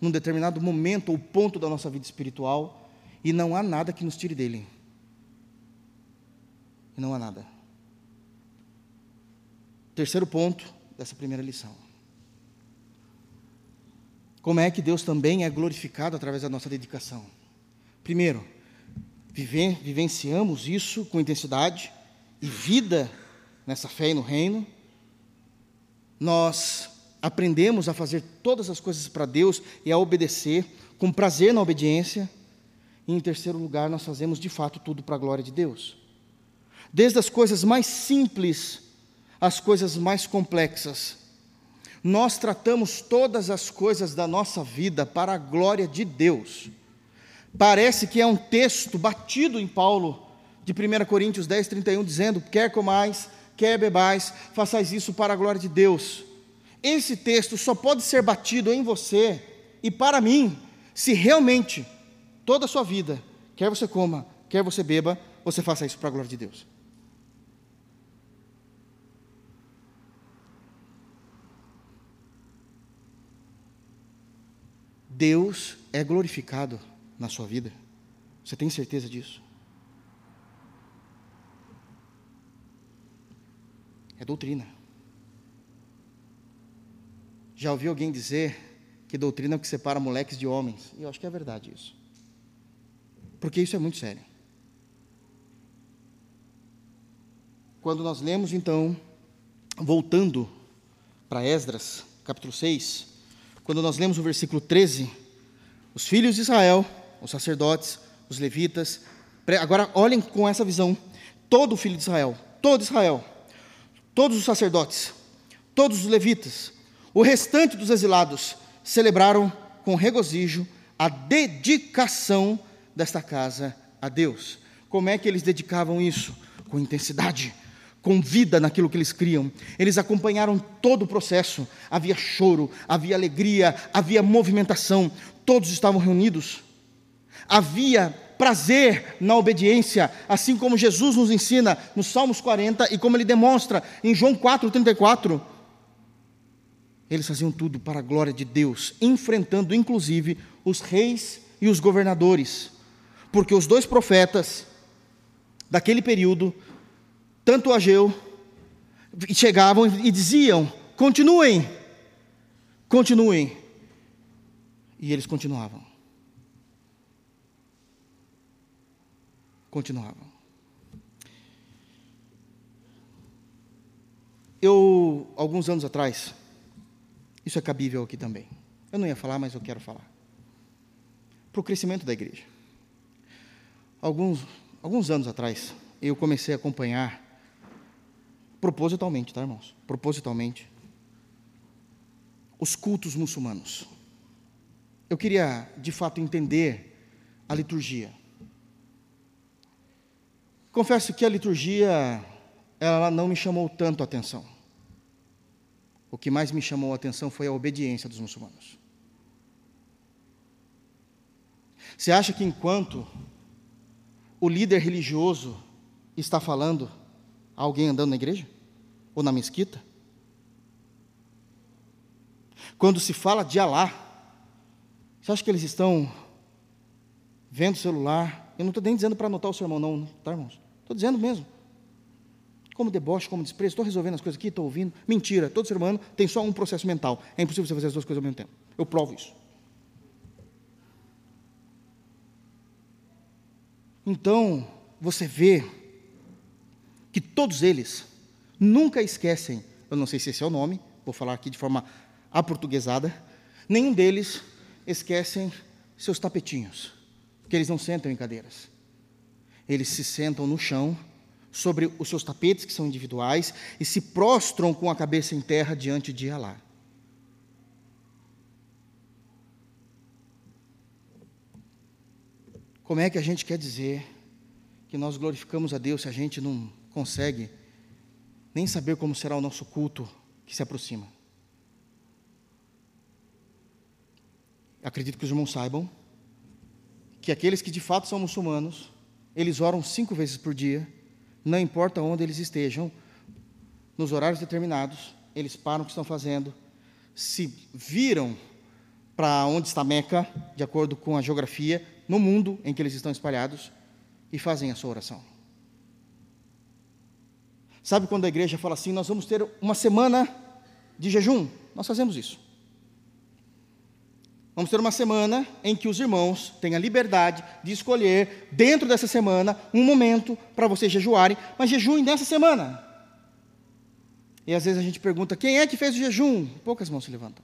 num determinado momento ou ponto da nossa vida espiritual e não há nada que nos tire dele. E não há nada. Terceiro ponto dessa primeira lição. Como é que Deus também é glorificado através da nossa dedicação? Primeiro, vive, vivenciamos isso com intensidade e vida nessa fé e no reino. Nós aprendemos a fazer todas as coisas para Deus e a obedecer, com prazer na obediência. E em terceiro lugar, nós fazemos de fato tudo para a glória de Deus. Desde as coisas mais simples às coisas mais complexas. Nós tratamos todas as coisas da nossa vida para a glória de Deus. Parece que é um texto batido em Paulo, de 1 Coríntios 10, 31, dizendo: quer comais, quer bebais, façais isso para a glória de Deus. Esse texto só pode ser batido em você e para mim, se realmente toda a sua vida, quer você coma, quer você beba, você faça isso para a glória de Deus. Deus é glorificado na sua vida. Você tem certeza disso? É doutrina. Já ouviu alguém dizer que doutrina é o que separa moleques de homens? E eu acho que é verdade isso. Porque isso é muito sério. Quando nós lemos, então, voltando para Esdras, capítulo 6, quando nós lemos o versículo 13, os filhos de Israel, os sacerdotes, os levitas, agora olhem com essa visão, todo filho de Israel, todo Israel, todos os sacerdotes, todos os levitas, o restante dos exilados celebraram com regozijo a dedicação desta casa a Deus. Como é que eles dedicavam isso? Com intensidade, com vida naquilo que eles criam. Eles acompanharam todo o processo. Havia choro, havia alegria, havia movimentação. Todos estavam reunidos. Havia prazer na obediência, assim como Jesus nos ensina nos Salmos 40 e como ele demonstra em João 4:34. Eles faziam tudo para a glória de Deus, enfrentando inclusive os reis e os governadores, porque os dois profetas daquele período, tanto Ageu, chegavam e diziam: continuem, continuem. E eles continuavam. Continuavam. Eu, alguns anos atrás, isso é cabível aqui também. Eu não ia falar, mas eu quero falar. Para o crescimento da igreja. Alguns, alguns anos atrás, eu comecei a acompanhar, propositalmente, tá, irmãos? Propositalmente, os cultos muçulmanos. Eu queria, de fato, entender a liturgia. Confesso que a liturgia, ela não me chamou tanto a atenção o que mais me chamou a atenção foi a obediência dos muçulmanos. Você acha que enquanto o líder religioso está falando, há alguém andando na igreja? Ou na mesquita? Quando se fala de Alá, você acha que eles estão vendo o celular? Eu não estou nem dizendo para anotar o sermão, não, tá, irmãos? Estou dizendo mesmo como deboche, como desprezo, estou resolvendo as coisas aqui, estou ouvindo. Mentira, todo ser humano tem só um processo mental. É impossível você fazer as duas coisas ao mesmo tempo. Eu provo isso. Então, você vê que todos eles nunca esquecem, eu não sei se esse é o nome, vou falar aqui de forma aportuguesada, nenhum deles esquecem seus tapetinhos, porque eles não sentam em cadeiras. Eles se sentam no chão, sobre os seus tapetes, que são individuais, e se prostram com a cabeça em terra diante de Alá. Como é que a gente quer dizer que nós glorificamos a Deus se a gente não consegue nem saber como será o nosso culto que se aproxima? Acredito que os irmãos saibam que aqueles que de fato são muçulmanos, eles oram cinco vezes por dia, não importa onde eles estejam, nos horários determinados, eles param o que estão fazendo, se viram para onde está Meca, de acordo com a geografia, no mundo em que eles estão espalhados, e fazem a sua oração. Sabe quando a igreja fala assim: nós vamos ter uma semana de jejum? Nós fazemos isso. Vamos ter uma semana em que os irmãos têm a liberdade de escolher, dentro dessa semana, um momento para vocês jejuarem, mas jejuem nessa semana. E às vezes a gente pergunta: quem é que fez o jejum? Poucas mãos se levantam.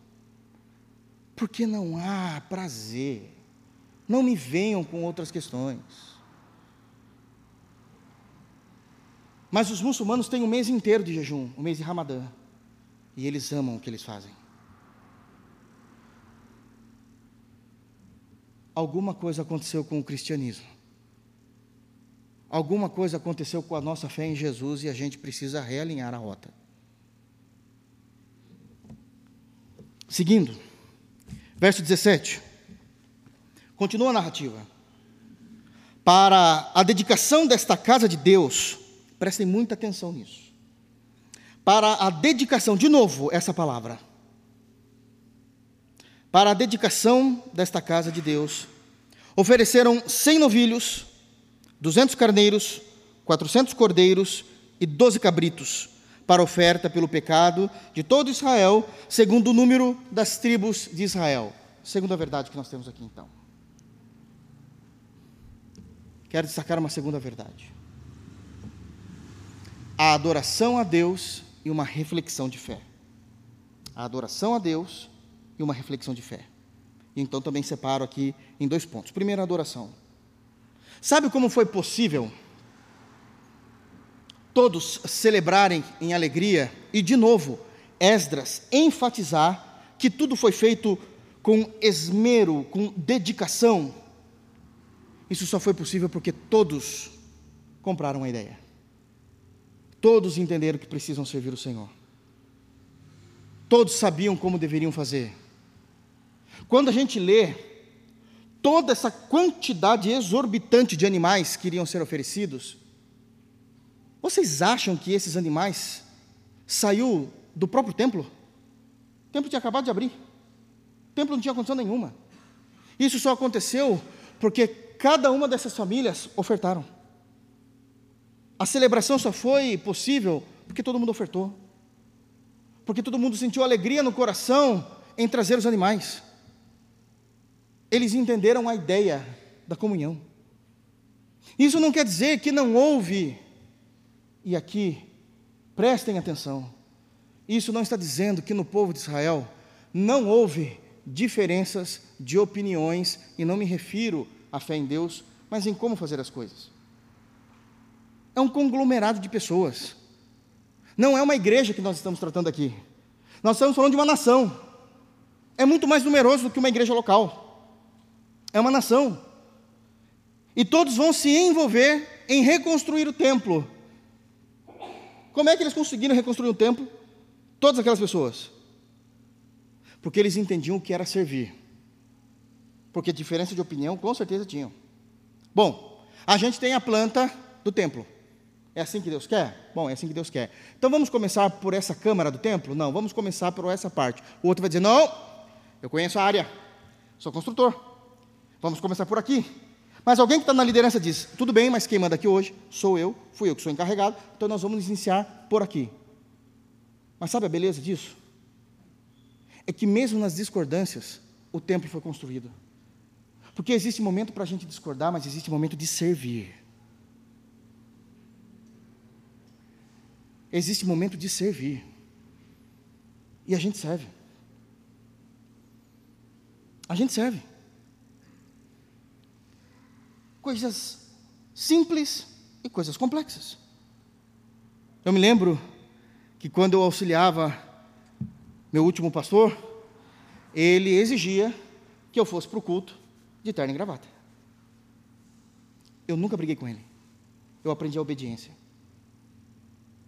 Porque não há prazer. Não me venham com outras questões. Mas os muçulmanos têm um mês inteiro de jejum, o mês de Ramadã. E eles amam o que eles fazem. Alguma coisa aconteceu com o cristianismo. Alguma coisa aconteceu com a nossa fé em Jesus e a gente precisa realinhar a rota. Seguindo, verso 17. Continua a narrativa. Para a dedicação desta casa de Deus, prestem muita atenção nisso. Para a dedicação, de novo, essa palavra para a dedicação desta casa de Deus, ofereceram cem novilhos, duzentos carneiros, quatrocentos cordeiros e doze cabritos, para oferta pelo pecado de todo Israel, segundo o número das tribos de Israel. Segunda verdade que nós temos aqui então. Quero destacar uma segunda verdade. A adoração a Deus e uma reflexão de fé. A adoração a Deus e uma reflexão de fé. Então também separo aqui em dois pontos. Primeiro, a adoração. Sabe como foi possível todos celebrarem em alegria e, de novo, Esdras enfatizar que tudo foi feito com esmero, com dedicação? Isso só foi possível porque todos compraram a ideia. Todos entenderam que precisam servir o Senhor. Todos sabiam como deveriam fazer. Quando a gente lê toda essa quantidade exorbitante de animais que iriam ser oferecidos, vocês acham que esses animais saiu do próprio templo? O templo tinha acabado de abrir. O templo não tinha condição nenhuma. Isso só aconteceu porque cada uma dessas famílias ofertaram. A celebração só foi possível porque todo mundo ofertou. Porque todo mundo sentiu alegria no coração em trazer os animais eles entenderam a ideia da comunhão. Isso não quer dizer que não houve, e aqui, prestem atenção, isso não está dizendo que no povo de Israel não houve diferenças de opiniões, e não me refiro à fé em Deus, mas em como fazer as coisas. É um conglomerado de pessoas. Não é uma igreja que nós estamos tratando aqui. Nós estamos falando de uma nação. É muito mais numeroso do que uma igreja local é uma nação. E todos vão se envolver em reconstruir o templo. Como é que eles conseguiram reconstruir o templo? Todas aquelas pessoas. Porque eles entendiam o que era servir. Porque diferença de opinião, com certeza tinham. Bom, a gente tem a planta do templo. É assim que Deus quer? Bom, é assim que Deus quer. Então vamos começar por essa câmara do templo? Não, vamos começar por essa parte. O outro vai dizer: não, eu conheço a área, sou construtor. Vamos começar por aqui. Mas alguém que está na liderança diz: tudo bem, mas quem manda aqui hoje sou eu, fui eu que sou encarregado, então nós vamos iniciar por aqui. Mas sabe a beleza disso? É que mesmo nas discordâncias, o templo foi construído. Porque existe momento para a gente discordar, mas existe momento de servir. Existe momento de servir. E a gente serve. A gente serve. Coisas simples e coisas complexas. Eu me lembro que quando eu auxiliava meu último pastor, ele exigia que eu fosse para o culto de terno e gravata. Eu nunca briguei com ele. Eu aprendi a obediência.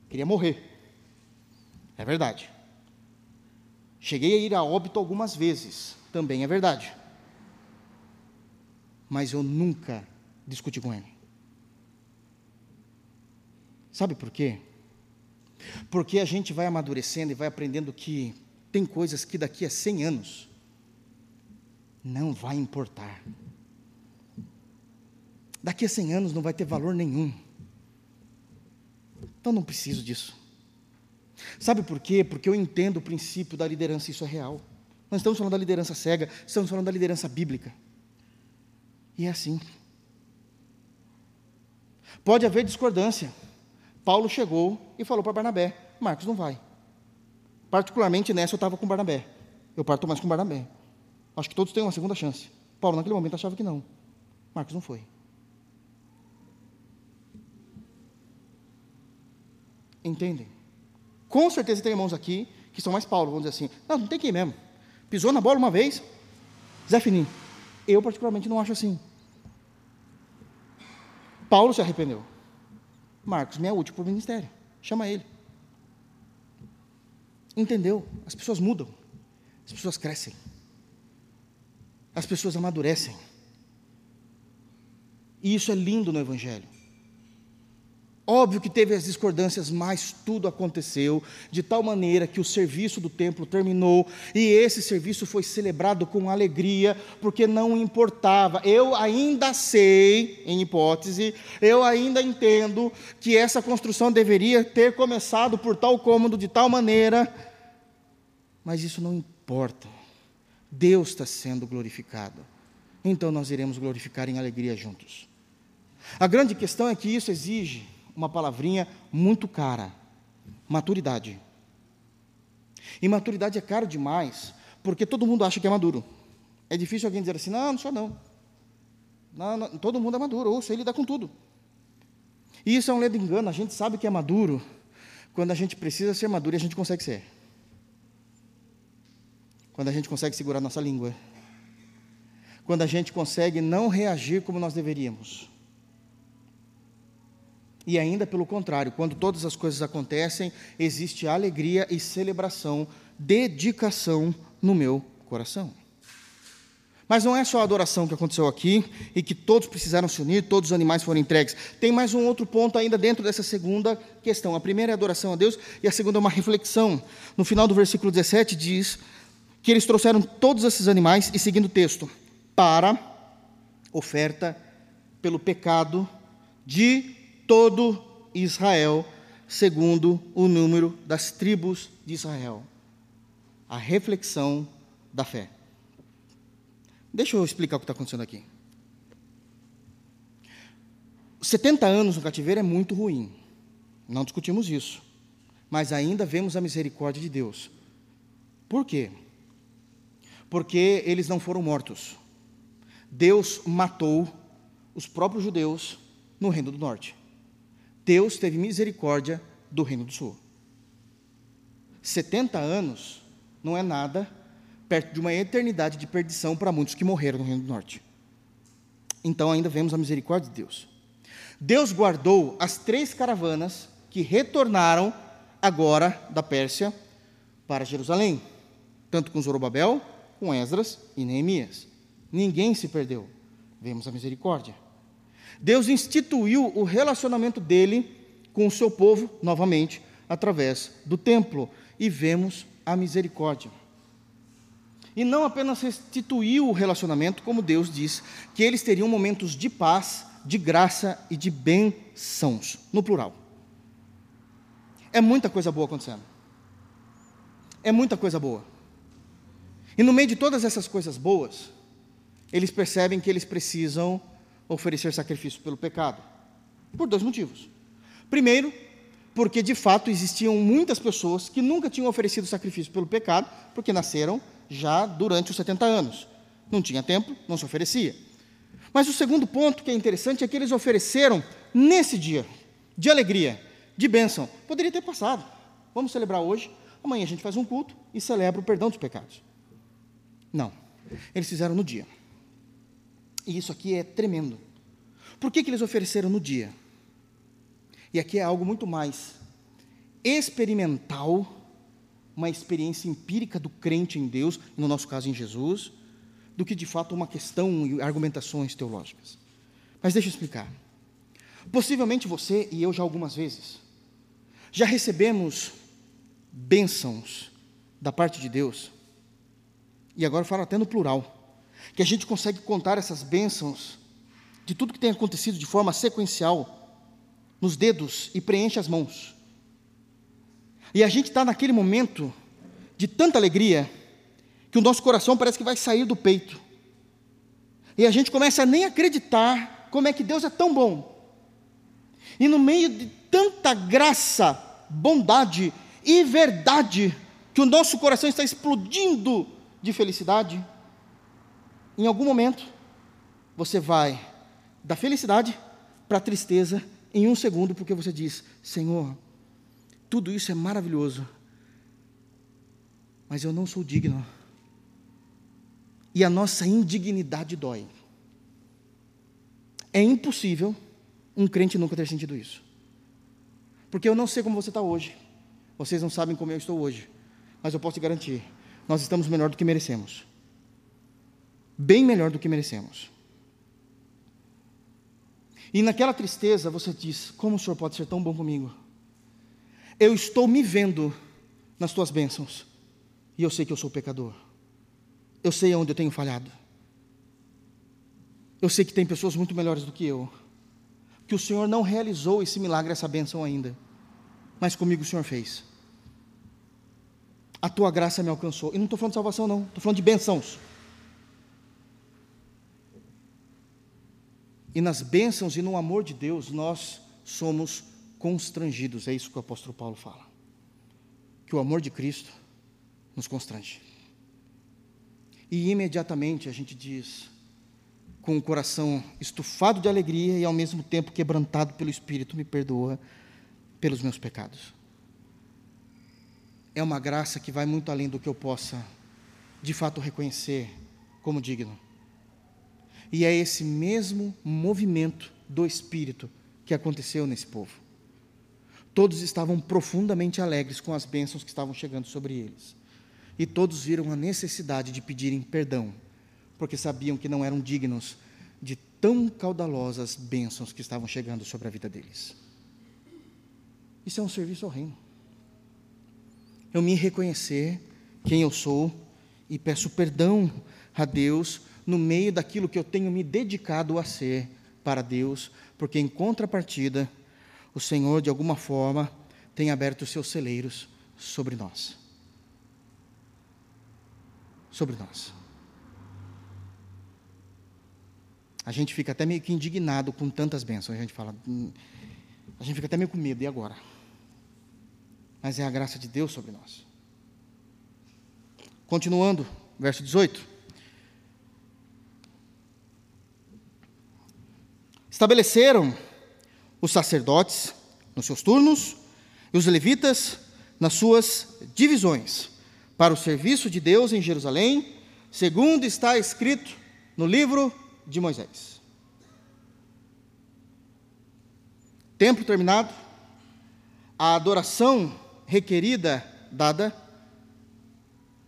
Queria morrer. É verdade. Cheguei a ir a óbito algumas vezes. Também é verdade. Mas eu nunca discuti com ele. Sabe por quê? Porque a gente vai amadurecendo e vai aprendendo que tem coisas que daqui a 100 anos não vai importar. Daqui a 100 anos não vai ter valor nenhum. Então não preciso disso. Sabe por quê? Porque eu entendo o princípio da liderança, isso é real. Nós estamos falando da liderança cega, estamos falando da liderança bíblica. E é assim. Pode haver discordância. Paulo chegou e falou para Barnabé: Marcos não vai. Particularmente nessa eu estava com Barnabé. Eu parto mais com Barnabé. Acho que todos têm uma segunda chance. Paulo, naquele momento, achava que não. Marcos não foi. Entendem? Com certeza tem irmãos aqui que são mais Paulo, vamos dizer assim. Não, não tem que ir mesmo. Pisou na bola uma vez, Zé Fininho. Eu, particularmente, não acho assim. Paulo se arrependeu. Marcos me é útil para o ministério. Chama ele. Entendeu? As pessoas mudam. As pessoas crescem as pessoas amadurecem. E isso é lindo no Evangelho. Óbvio que teve as discordâncias, mas tudo aconteceu de tal maneira que o serviço do templo terminou e esse serviço foi celebrado com alegria, porque não importava. Eu ainda sei, em hipótese, eu ainda entendo que essa construção deveria ter começado por tal cômodo, de tal maneira, mas isso não importa. Deus está sendo glorificado. Então nós iremos glorificar em alegria juntos. A grande questão é que isso exige uma palavrinha muito cara: maturidade. E maturidade é caro demais, porque todo mundo acha que é maduro. É difícil alguém dizer assim: não, não sou não. não, não todo mundo é maduro, ou sei lidar com tudo. E isso é um ledo engano, a gente sabe que é maduro quando a gente precisa ser maduro e a gente consegue ser quando a gente consegue segurar nossa língua, quando a gente consegue não reagir como nós deveríamos. E ainda pelo contrário, quando todas as coisas acontecem, existe alegria e celebração, dedicação no meu coração. Mas não é só a adoração que aconteceu aqui e que todos precisaram se unir, todos os animais foram entregues. Tem mais um outro ponto ainda dentro dessa segunda questão. A primeira é a adoração a Deus e a segunda é uma reflexão. No final do versículo 17 diz: que eles trouxeram todos esses animais, e seguindo o texto, para oferta pelo pecado de todo Israel, segundo o número das tribos de Israel. A reflexão da fé. Deixa eu explicar o que está acontecendo aqui. 70 anos no cativeiro é muito ruim, não discutimos isso, mas ainda vemos a misericórdia de Deus. Por quê? porque eles não foram mortos. Deus matou os próprios judeus no Reino do Norte. Deus teve misericórdia do Reino do Sul. 70 anos não é nada perto de uma eternidade de perdição para muitos que morreram no Reino do Norte. Então ainda vemos a misericórdia de Deus. Deus guardou as três caravanas que retornaram agora da Pérsia para Jerusalém, tanto com Zorobabel com Esdras e Neemias. Ninguém se perdeu. Vemos a misericórdia. Deus instituiu o relacionamento dele com o seu povo novamente através do templo e vemos a misericórdia. E não apenas restituiu o relacionamento, como Deus diz, que eles teriam momentos de paz, de graça e de bênçãos, no plural. É muita coisa boa acontecendo. É muita coisa boa. E no meio de todas essas coisas boas, eles percebem que eles precisam oferecer sacrifício pelo pecado. Por dois motivos. Primeiro, porque de fato existiam muitas pessoas que nunca tinham oferecido sacrifício pelo pecado, porque nasceram já durante os 70 anos. Não tinha templo, não se oferecia. Mas o segundo ponto que é interessante é que eles ofereceram nesse dia, de alegria, de bênção. Poderia ter passado. Vamos celebrar hoje, amanhã a gente faz um culto e celebra o perdão dos pecados. Não. Eles fizeram no dia. E isso aqui é tremendo. Por que, que eles ofereceram no dia? E aqui é algo muito mais experimental, uma experiência empírica do crente em Deus, no nosso caso em Jesus, do que de fato uma questão e argumentações teológicas. Mas deixa eu explicar. Possivelmente você e eu já algumas vezes já recebemos bênçãos da parte de Deus, e agora falo até no plural, que a gente consegue contar essas bênçãos de tudo que tem acontecido de forma sequencial nos dedos e preenche as mãos. E a gente está naquele momento de tanta alegria que o nosso coração parece que vai sair do peito. E a gente começa a nem acreditar como é que Deus é tão bom. E no meio de tanta graça, bondade e verdade, que o nosso coração está explodindo de felicidade, em algum momento você vai da felicidade para a tristeza em um segundo, porque você diz: Senhor, tudo isso é maravilhoso, mas eu não sou digno e a nossa indignidade dói. É impossível um crente nunca ter sentido isso. Porque eu não sei como você está hoje, vocês não sabem como eu estou hoje, mas eu posso te garantir: nós estamos melhor do que merecemos. Bem melhor do que merecemos. E naquela tristeza você diz: Como o Senhor pode ser tão bom comigo? Eu estou me vendo nas tuas bênçãos, e eu sei que eu sou pecador. Eu sei onde eu tenho falhado. Eu sei que tem pessoas muito melhores do que eu. Que o Senhor não realizou esse milagre, essa bênção ainda. Mas comigo o Senhor fez. A tua graça me alcançou. E não estou falando de salvação, não. Estou falando de bênçãos. E nas bênçãos e no amor de Deus, nós somos constrangidos. É isso que o apóstolo Paulo fala. Que o amor de Cristo nos constrange. E imediatamente a gente diz, com o coração estufado de alegria e ao mesmo tempo quebrantado pelo Espírito, me perdoa pelos meus pecados. É uma graça que vai muito além do que eu possa, de fato, reconhecer como digno. E é esse mesmo movimento do Espírito que aconteceu nesse povo. Todos estavam profundamente alegres com as bênçãos que estavam chegando sobre eles e todos viram a necessidade de pedirem perdão, porque sabiam que não eram dignos de tão caudalosas bênçãos que estavam chegando sobre a vida deles. Isso é um serviço ao reino. Eu me reconhecer quem eu sou e peço perdão a Deus no meio daquilo que eu tenho me dedicado a ser para Deus, porque em contrapartida, o Senhor, de alguma forma, tem aberto os seus celeiros sobre nós sobre nós. A gente fica até meio que indignado com tantas bênçãos. A gente fala, hum, a gente fica até meio com medo, e agora? Mas é a graça de Deus sobre nós. Continuando, verso 18. Estabeleceram os sacerdotes nos seus turnos e os levitas nas suas divisões para o serviço de Deus em Jerusalém, segundo está escrito no livro de Moisés. Tempo terminado, a adoração requerida dada,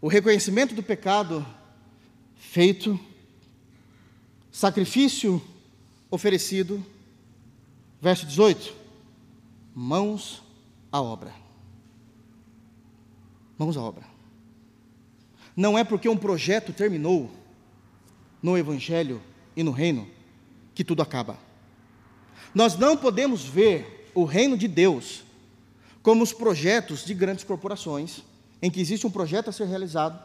o reconhecimento do pecado feito, sacrifício oferecido, verso 18: mãos à obra. Mãos à obra. Não é porque um projeto terminou no Evangelho e no reino que tudo acaba. Nós não podemos ver o reino de Deus como os projetos de grandes corporações, em que existe um projeto a ser realizado,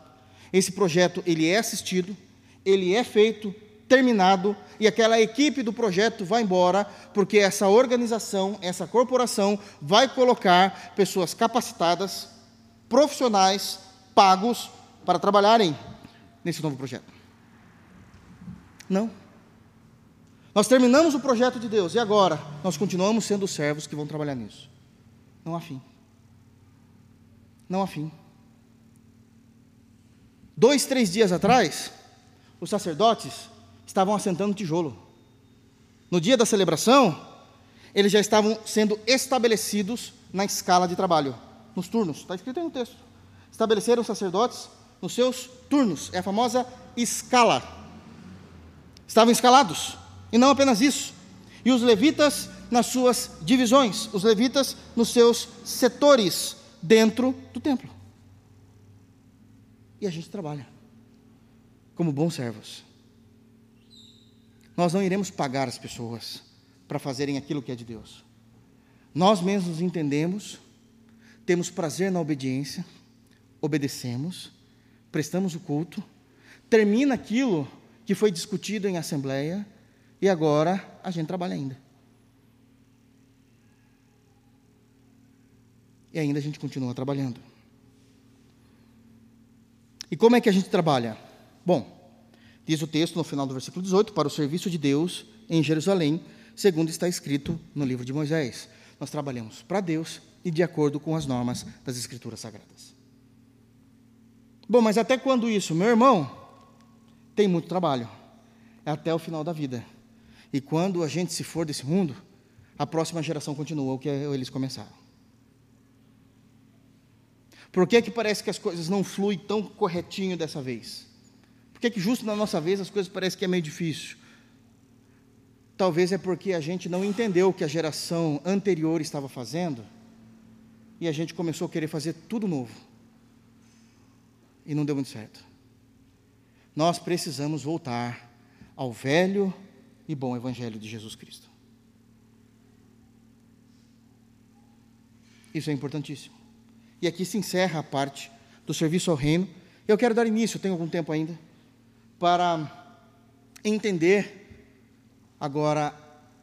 esse projeto ele é assistido, ele é feito terminado e aquela equipe do projeto vai embora, porque essa organização, essa corporação vai colocar pessoas capacitadas, profissionais, pagos para trabalharem nesse novo projeto. Não. Nós terminamos o projeto de Deus e agora nós continuamos sendo os servos que vão trabalhar nisso. Não há fim. Não há fim. Dois, três dias atrás, os sacerdotes estavam assentando tijolo. No dia da celebração, eles já estavam sendo estabelecidos na escala de trabalho, nos turnos. Está escrito aí no texto. Estabeleceram os sacerdotes nos seus turnos. É a famosa escala. Estavam escalados. E não apenas isso. E os levitas nas suas divisões, os levitas nos seus setores dentro do templo. E a gente trabalha como bons servos. Nós não iremos pagar as pessoas para fazerem aquilo que é de Deus. Nós mesmos entendemos, temos prazer na obediência, obedecemos, prestamos o culto, termina aquilo que foi discutido em assembleia e agora a gente trabalha ainda. E ainda a gente continua trabalhando. E como é que a gente trabalha? Bom, diz o texto no final do versículo 18: para o serviço de Deus em Jerusalém, segundo está escrito no livro de Moisés. Nós trabalhamos para Deus e de acordo com as normas das Escrituras Sagradas. Bom, mas até quando isso? Meu irmão, tem muito trabalho. É até o final da vida. E quando a gente se for desse mundo, a próxima geração continua o que eles começaram. Por que, que parece que as coisas não fluem tão corretinho dessa vez? Que, que justo na nossa vez as coisas parecem que é meio difícil? Talvez é porque a gente não entendeu o que a geração anterior estava fazendo e a gente começou a querer fazer tudo novo. E não deu muito certo. Nós precisamos voltar ao velho e bom Evangelho de Jesus Cristo. Isso é importantíssimo. E aqui se encerra a parte do serviço ao reino. Eu quero dar início, tenho algum tempo ainda, para entender agora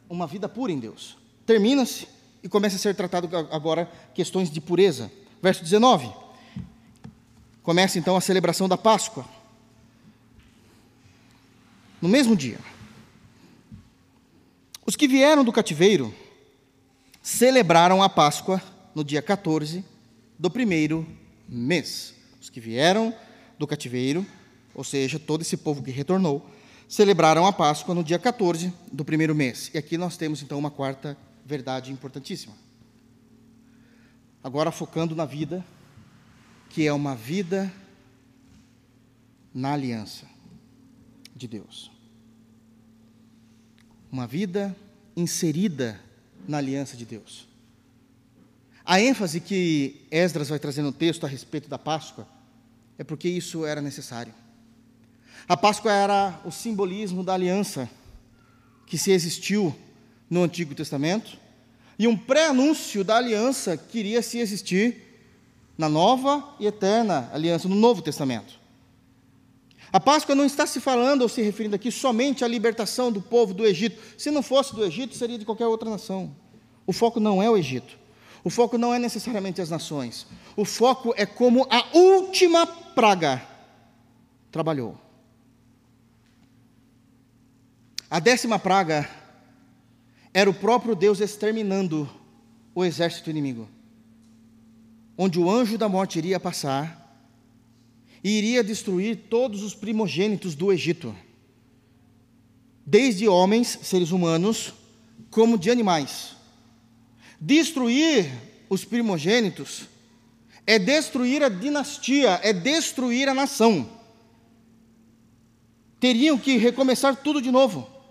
uma vida pura em Deus. Termina-se e começa a ser tratado agora questões de pureza. Verso 19. Começa então a celebração da Páscoa. No mesmo dia, os que vieram do cativeiro celebraram a Páscoa no dia 14 do primeiro mês. Os que vieram do cativeiro, ou seja, todo esse povo que retornou, celebraram a Páscoa no dia 14 do primeiro mês. E aqui nós temos então uma quarta verdade importantíssima. Agora focando na vida, que é uma vida na aliança de Deus. Uma vida inserida na aliança de Deus. A ênfase que Esdras vai trazer no texto a respeito da Páscoa é porque isso era necessário. A Páscoa era o simbolismo da aliança que se existiu no Antigo Testamento e um pré-anúncio da aliança que iria se existir na nova e eterna aliança, no Novo Testamento. A Páscoa não está se falando ou se referindo aqui somente à libertação do povo do Egito. Se não fosse do Egito, seria de qualquer outra nação. O foco não é o Egito. O foco não é necessariamente as nações. O foco é como a última praga trabalhou. A décima praga era o próprio Deus exterminando o exército inimigo, onde o anjo da morte iria passar e iria destruir todos os primogênitos do Egito, desde homens, seres humanos, como de animais. Destruir os primogênitos é destruir a dinastia, é destruir a nação. Teriam que recomeçar tudo de novo.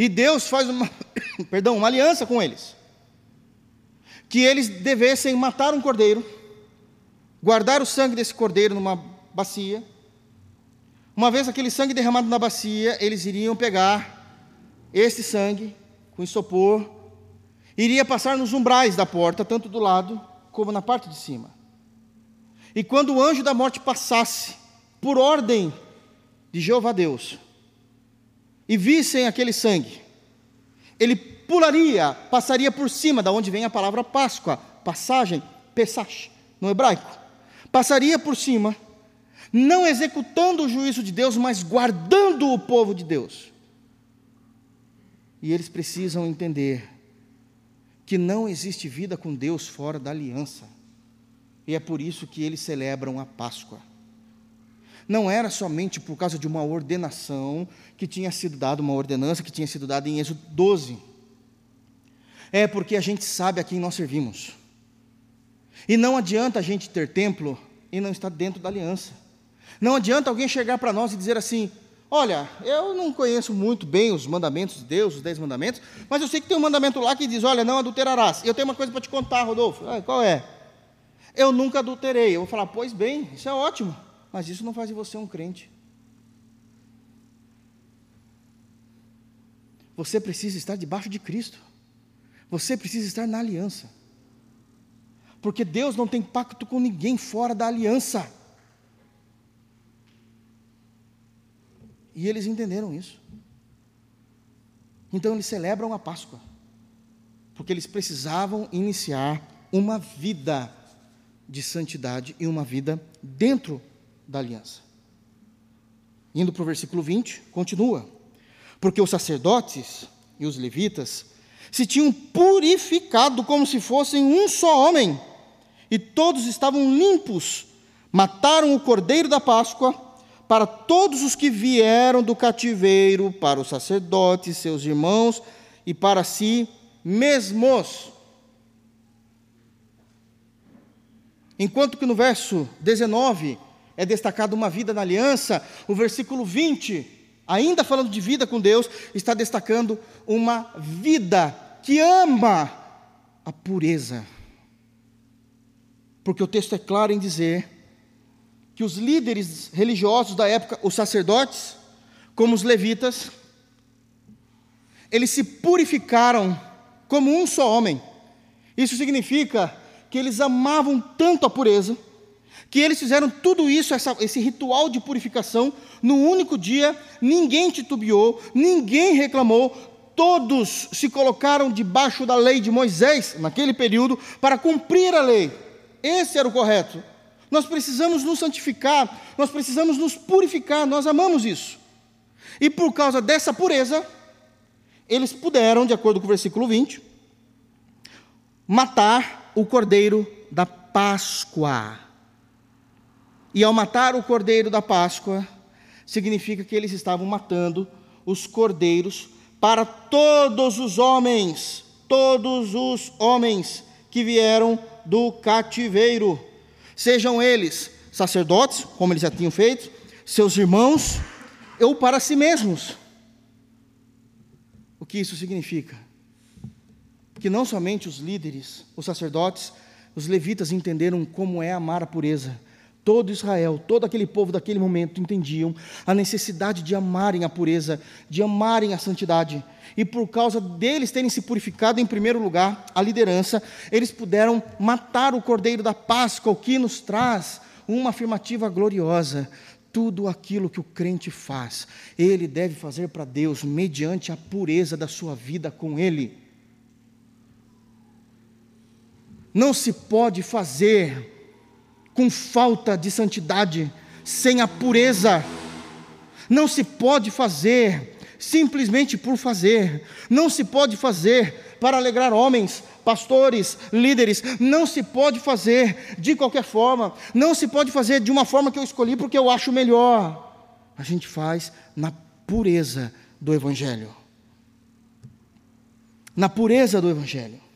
E Deus faz uma, perdão, uma aliança com eles. Que eles devessem matar um cordeiro, guardar o sangue desse cordeiro numa bacia. Uma vez aquele sangue derramado na bacia, eles iriam pegar esse sangue com isopor, iria passar nos umbrais da porta, tanto do lado como na parte de cima. E quando o anjo da morte passasse, por ordem de Jeová Deus e vissem aquele sangue, ele pularia, passaria por cima, da onde vem a palavra Páscoa, passagem, Pesach, no hebraico. Passaria por cima, não executando o juízo de Deus, mas guardando o povo de Deus. E eles precisam entender que não existe vida com Deus fora da aliança. E é por isso que eles celebram a Páscoa. Não era somente por causa de uma ordenação que tinha sido dada, uma ordenança que tinha sido dada em Êxodo 12. É porque a gente sabe a quem nós servimos. E não adianta a gente ter templo e não estar dentro da aliança. Não adianta alguém chegar para nós e dizer assim: Olha, eu não conheço muito bem os mandamentos de Deus, os dez mandamentos, mas eu sei que tem um mandamento lá que diz: Olha, não adulterarás. E eu tenho uma coisa para te contar, Rodolfo. Ah, qual é? Eu nunca adulterei. Eu vou falar: Pois bem, isso é ótimo, mas isso não faz de você um crente. Você precisa estar debaixo de Cristo. Você precisa estar na aliança. Porque Deus não tem pacto com ninguém fora da aliança. E eles entenderam isso. Então eles celebram a Páscoa, porque eles precisavam iniciar uma vida de santidade e uma vida dentro da aliança. Indo para o versículo 20, continua: Porque os sacerdotes e os levitas se tinham purificado como se fossem um só homem, e todos estavam limpos, mataram o cordeiro da Páscoa para todos os que vieram do cativeiro, para os sacerdotes, seus irmãos e para si mesmos. Enquanto que no verso 19 é destacado uma vida na aliança, o versículo 20, ainda falando de vida com Deus, está destacando uma vida que ama a pureza. Porque o texto é claro em dizer que os líderes religiosos da época, os sacerdotes, como os levitas, eles se purificaram como um só homem. Isso significa que eles amavam tanto a pureza, que eles fizeram tudo isso, essa, esse ritual de purificação, no único dia, ninguém titubeou, ninguém reclamou, todos se colocaram debaixo da lei de Moisés, naquele período, para cumprir a lei. Esse era o correto. Nós precisamos nos santificar, nós precisamos nos purificar, nós amamos isso. E por causa dessa pureza, eles puderam, de acordo com o versículo 20, matar o cordeiro da Páscoa. E ao matar o cordeiro da Páscoa, significa que eles estavam matando os cordeiros para todos os homens, todos os homens que vieram do cativeiro sejam eles sacerdotes, como eles já tinham feito, seus irmãos, ou para si mesmos. O que isso significa? Que não somente os líderes, os sacerdotes, os levitas entenderam como é amar a pureza. Todo Israel, todo aquele povo daquele momento entendiam a necessidade de amarem a pureza, de amarem a santidade e por causa deles terem se purificado em primeiro lugar, a liderança, eles puderam matar o cordeiro da Páscoa, o que nos traz uma afirmativa gloriosa. Tudo aquilo que o crente faz, ele deve fazer para Deus mediante a pureza da sua vida com Ele. Não se pode fazer com falta de santidade, sem a pureza. Não se pode fazer simplesmente por fazer. Não se pode fazer para alegrar homens, pastores, líderes. Não se pode fazer de qualquer forma. Não se pode fazer de uma forma que eu escolhi porque eu acho melhor. A gente faz na pureza do Evangelho. Na pureza do Evangelho.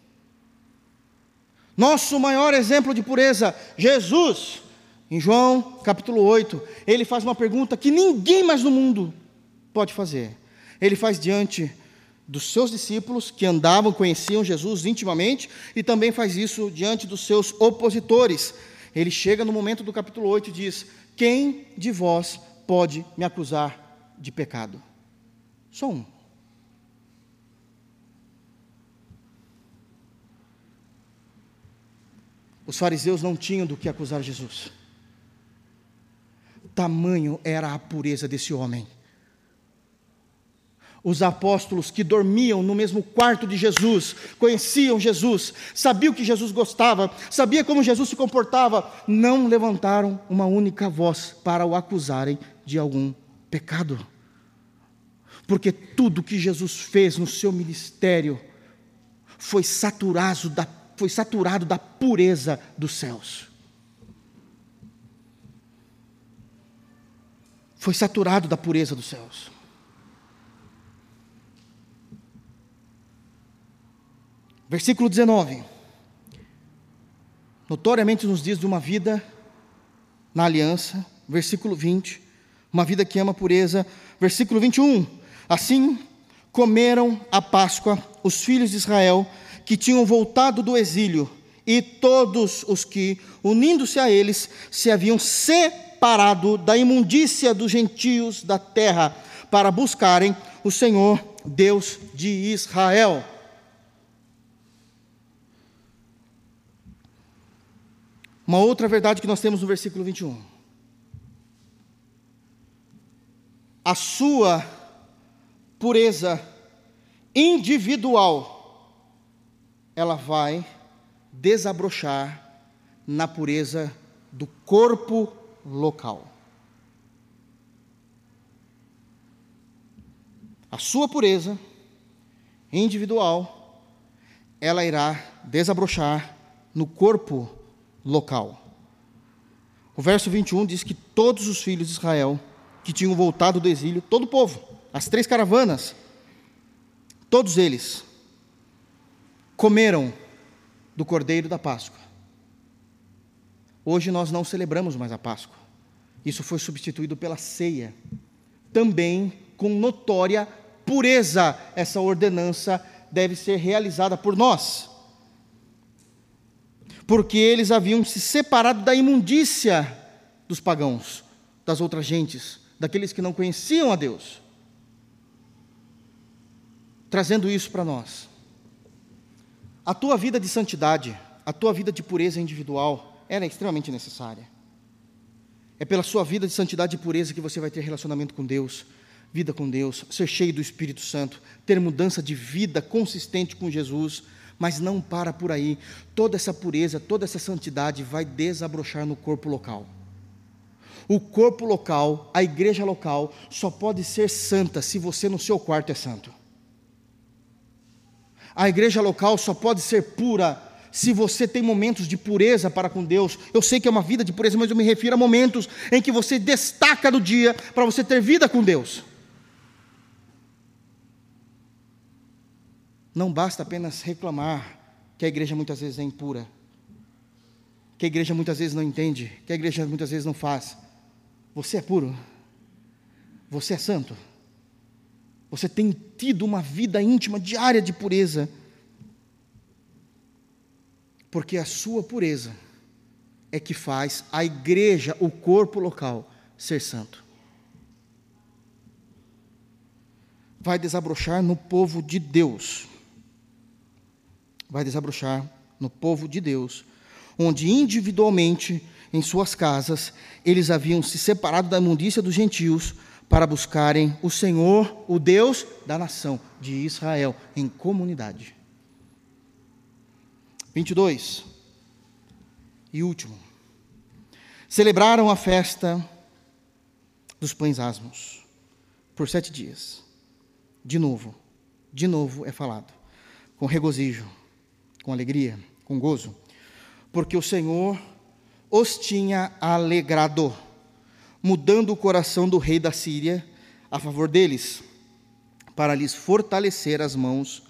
Nosso maior exemplo de pureza, Jesus, em João capítulo 8, ele faz uma pergunta que ninguém mais no mundo pode fazer ele faz diante dos seus discípulos que andavam, conheciam Jesus intimamente, e também faz isso diante dos seus opositores. Ele chega no momento do capítulo 8 e diz: Quem de vós pode me acusar de pecado? Só um. Os fariseus não tinham do que acusar Jesus. Tamanho era a pureza desse homem. Os apóstolos que dormiam no mesmo quarto de Jesus, conheciam Jesus, sabiam que Jesus gostava, sabia como Jesus se comportava, não levantaram uma única voz para o acusarem de algum pecado. Porque tudo que Jesus fez no seu ministério foi saturado da, foi saturado da pureza dos céus. Foi saturado da pureza dos céus. Versículo 19. Notoriamente nos diz de uma vida na aliança. Versículo 20. Uma vida que ama a pureza. Versículo 21. Assim comeram a Páscoa os filhos de Israel que tinham voltado do exílio e todos os que, unindo-se a eles, se haviam separado da imundícia dos gentios da terra para buscarem o Senhor Deus de Israel. Uma outra verdade que nós temos no versículo 21. A sua pureza individual, ela vai desabrochar na pureza do corpo local. A sua pureza individual, ela irá desabrochar no corpo local. O verso 21 diz que todos os filhos de Israel que tinham voltado do exílio, todo o povo, as três caravanas, todos eles comeram do cordeiro da Páscoa. Hoje nós não celebramos mais a Páscoa. Isso foi substituído pela ceia. Também com notória pureza, essa ordenança deve ser realizada por nós porque eles haviam se separado da imundícia dos pagãos, das outras gentes, daqueles que não conheciam a Deus. Trazendo isso para nós. A tua vida de santidade, a tua vida de pureza individual, era é extremamente necessária. É pela sua vida de santidade e pureza que você vai ter relacionamento com Deus, vida com Deus, ser cheio do Espírito Santo, ter mudança de vida consistente com Jesus, mas não para por aí. Toda essa pureza, toda essa santidade vai desabrochar no corpo local. O corpo local, a igreja local, só pode ser santa se você no seu quarto é santo. A igreja local só pode ser pura se você tem momentos de pureza para com Deus. Eu sei que é uma vida de pureza, mas eu me refiro a momentos em que você destaca do dia para você ter vida com Deus. Não basta apenas reclamar que a igreja muitas vezes é impura, que a igreja muitas vezes não entende, que a igreja muitas vezes não faz. Você é puro, você é santo, você tem tido uma vida íntima diária de pureza, porque a sua pureza é que faz a igreja, o corpo local, ser santo. Vai desabrochar no povo de Deus vai desabrochar no povo de Deus, onde individualmente, em suas casas, eles haviam se separado da imundícia dos gentios para buscarem o Senhor, o Deus da nação de Israel, em comunidade. 22. E último. Celebraram a festa dos pães asmos por sete dias. De novo, de novo é falado, com regozijo com alegria, com gozo, porque o Senhor os tinha alegrado, mudando o coração do rei da Síria a favor deles, para lhes fortalecer as mãos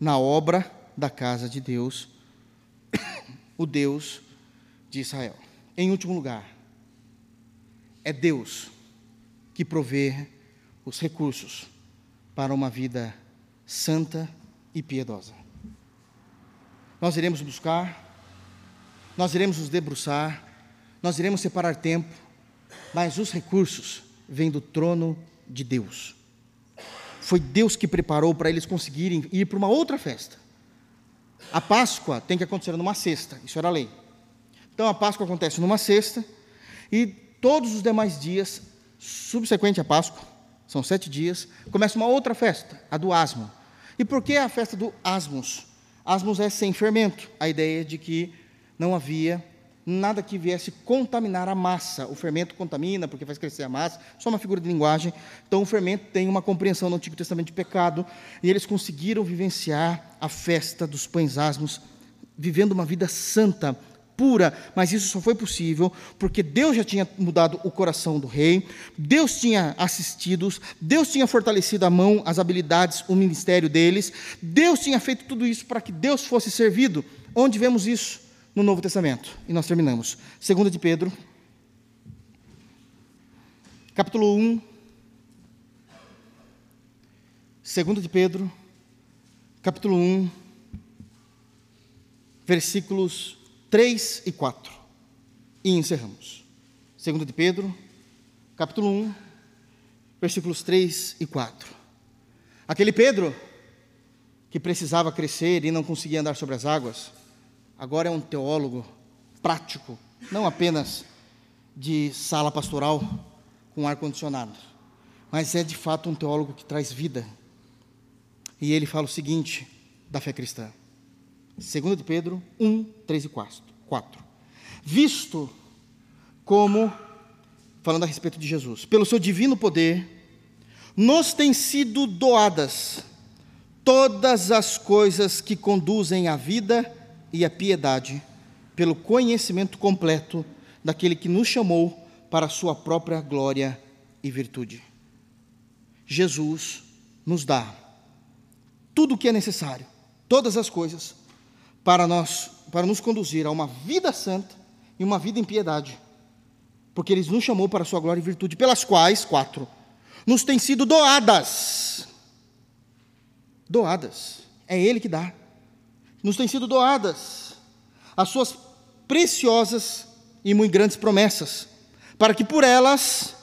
na obra da casa de Deus, o Deus de Israel. Em último lugar, é Deus que provê os recursos para uma vida santa e piedosa. Nós iremos buscar, nós iremos nos debruçar, nós iremos separar tempo, mas os recursos vêm do trono de Deus. Foi Deus que preparou para eles conseguirem ir para uma outra festa. A Páscoa tem que acontecer numa sexta, isso era lei. Então a Páscoa acontece numa sexta, e todos os demais dias, subsequente à Páscoa, são sete dias, começa uma outra festa, a do asmo. E por que a festa do asmos? Asmos é sem fermento, a ideia de que não havia nada que viesse contaminar a massa. O fermento contamina porque faz crescer a massa, só uma figura de linguagem. Então o fermento tem uma compreensão no Antigo Testamento de pecado, e eles conseguiram vivenciar a festa dos pães asmos, vivendo uma vida santa, pura, mas isso só foi possível porque Deus já tinha mudado o coração do rei, Deus tinha assistido, Deus tinha fortalecido a mão, as habilidades, o ministério deles, Deus tinha feito tudo isso para que Deus fosse servido. Onde vemos isso? No Novo Testamento. E nós terminamos. Segunda de Pedro, capítulo 1. Segunda de Pedro, capítulo 1, versículos 3 e 4. E encerramos. Segunda de Pedro, capítulo 1, versículos 3 e 4. Aquele Pedro que precisava crescer e não conseguia andar sobre as águas, agora é um teólogo prático, não apenas de sala pastoral com ar-condicionado, mas é de fato um teólogo que traz vida. E ele fala o seguinte da fé cristã. 2 de Pedro 1, 3 e 4. Visto como, falando a respeito de Jesus, pelo seu divino poder, nos têm sido doadas todas as coisas que conduzem à vida e a piedade, pelo conhecimento completo daquele que nos chamou para a sua própria glória e virtude. Jesus nos dá tudo o que é necessário, todas as coisas, para nós, para nos conduzir a uma vida santa e uma vida em piedade. Porque Ele nos chamou para a sua glória e virtude, pelas quais, quatro, nos têm sido doadas. Doadas. É Ele que dá nos têm sido doadas as suas preciosas e muito grandes promessas, para que por elas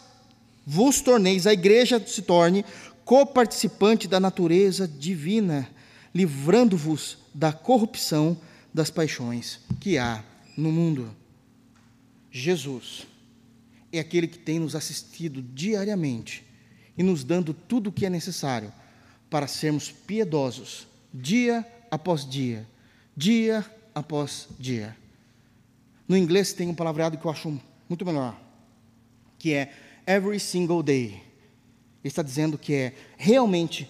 vos torneis, a igreja se torne coparticipante da natureza divina, livrando-vos da corrupção das paixões que há no mundo. Jesus é aquele que tem nos assistido diariamente e nos dando tudo o que é necessário para sermos piedosos, dia após dia, dia após dia. No inglês tem um palavreado que eu acho muito melhor, que é every single day. Ele está dizendo que é realmente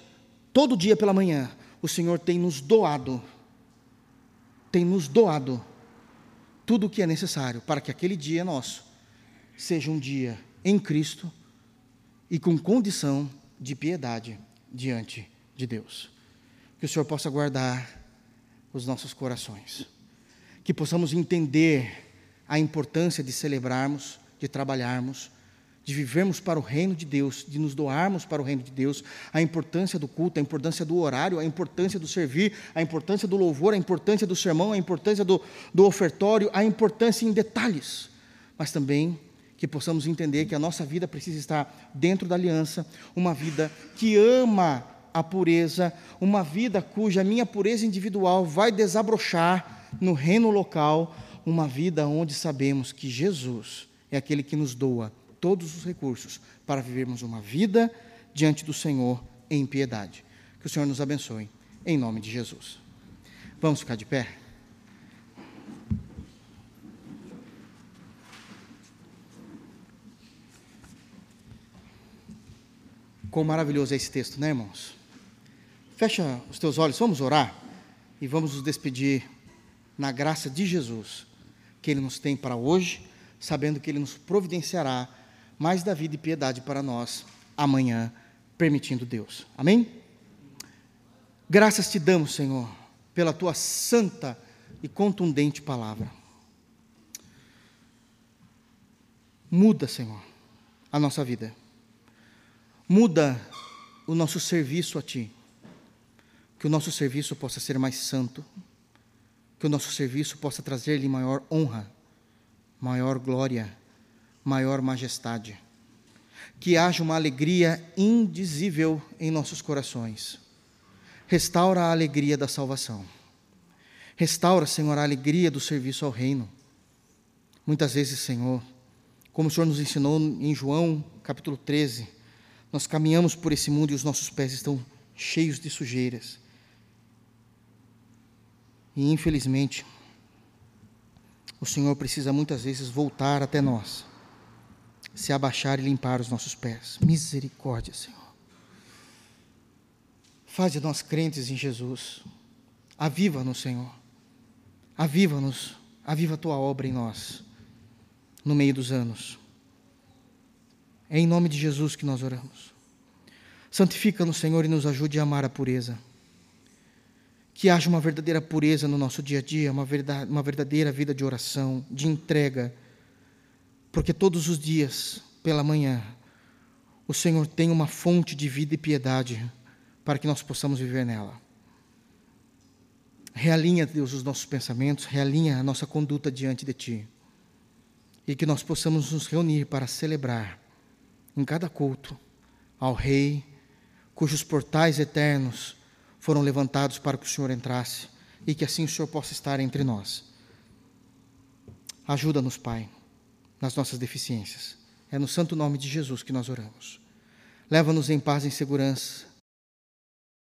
todo dia pela manhã o Senhor tem nos doado, tem nos doado tudo o que é necessário para que aquele dia nosso seja um dia em Cristo e com condição de piedade diante de Deus que o Senhor possa guardar os nossos corações, que possamos entender a importância de celebrarmos, de trabalharmos, de vivermos para o reino de Deus, de nos doarmos para o reino de Deus, a importância do culto, a importância do horário, a importância do servir, a importância do louvor, a importância do sermão, a importância do, do ofertório, a importância em detalhes, mas também que possamos entender que a nossa vida precisa estar dentro da aliança, uma vida que ama a pureza, uma vida cuja minha pureza individual vai desabrochar no reino local, uma vida onde sabemos que Jesus é aquele que nos doa todos os recursos para vivermos uma vida diante do Senhor em piedade. Que o Senhor nos abençoe, em nome de Jesus. Vamos ficar de pé? Quão maravilhoso é esse texto, né, irmãos? Fecha os teus olhos, vamos orar e vamos nos despedir na graça de Jesus que Ele nos tem para hoje, sabendo que Ele nos providenciará mais da vida e piedade para nós amanhã, permitindo Deus. Amém? Graças te damos, Senhor, pela tua santa e contundente palavra. Muda, Senhor, a nossa vida. Muda o nosso serviço a Ti que o nosso serviço possa ser mais santo, que o nosso serviço possa trazer-lhe maior honra, maior glória, maior majestade. Que haja uma alegria indizível em nossos corações. Restaura a alegria da salvação. Restaura, Senhor, a alegria do serviço ao reino. Muitas vezes, Senhor, Como o Senhor nos ensinou em João, capítulo 13, nós caminhamos por esse mundo e os nossos pés estão cheios de sujeiras. E infelizmente, o Senhor precisa muitas vezes voltar até nós, se abaixar e limpar os nossos pés. Misericórdia, Senhor. Faz de nós crentes em Jesus. Aviva-nos, Senhor. Aviva-nos. Aviva a tua obra em nós, no meio dos anos. É em nome de Jesus que nós oramos. Santifica-nos, Senhor, e nos ajude a amar a pureza. Que haja uma verdadeira pureza no nosso dia a dia, uma, verdade, uma verdadeira vida de oração, de entrega. Porque todos os dias, pela manhã, o Senhor tem uma fonte de vida e piedade para que nós possamos viver nela. Realinha, Deus, os nossos pensamentos, realinha a nossa conduta diante de Ti. E que nós possamos nos reunir para celebrar em cada culto ao Rei, cujos portais eternos foram levantados para que o Senhor entrasse e que assim o Senhor possa estar entre nós. Ajuda-nos, Pai, nas nossas deficiências. É no santo nome de Jesus que nós oramos. Leva-nos em paz e em segurança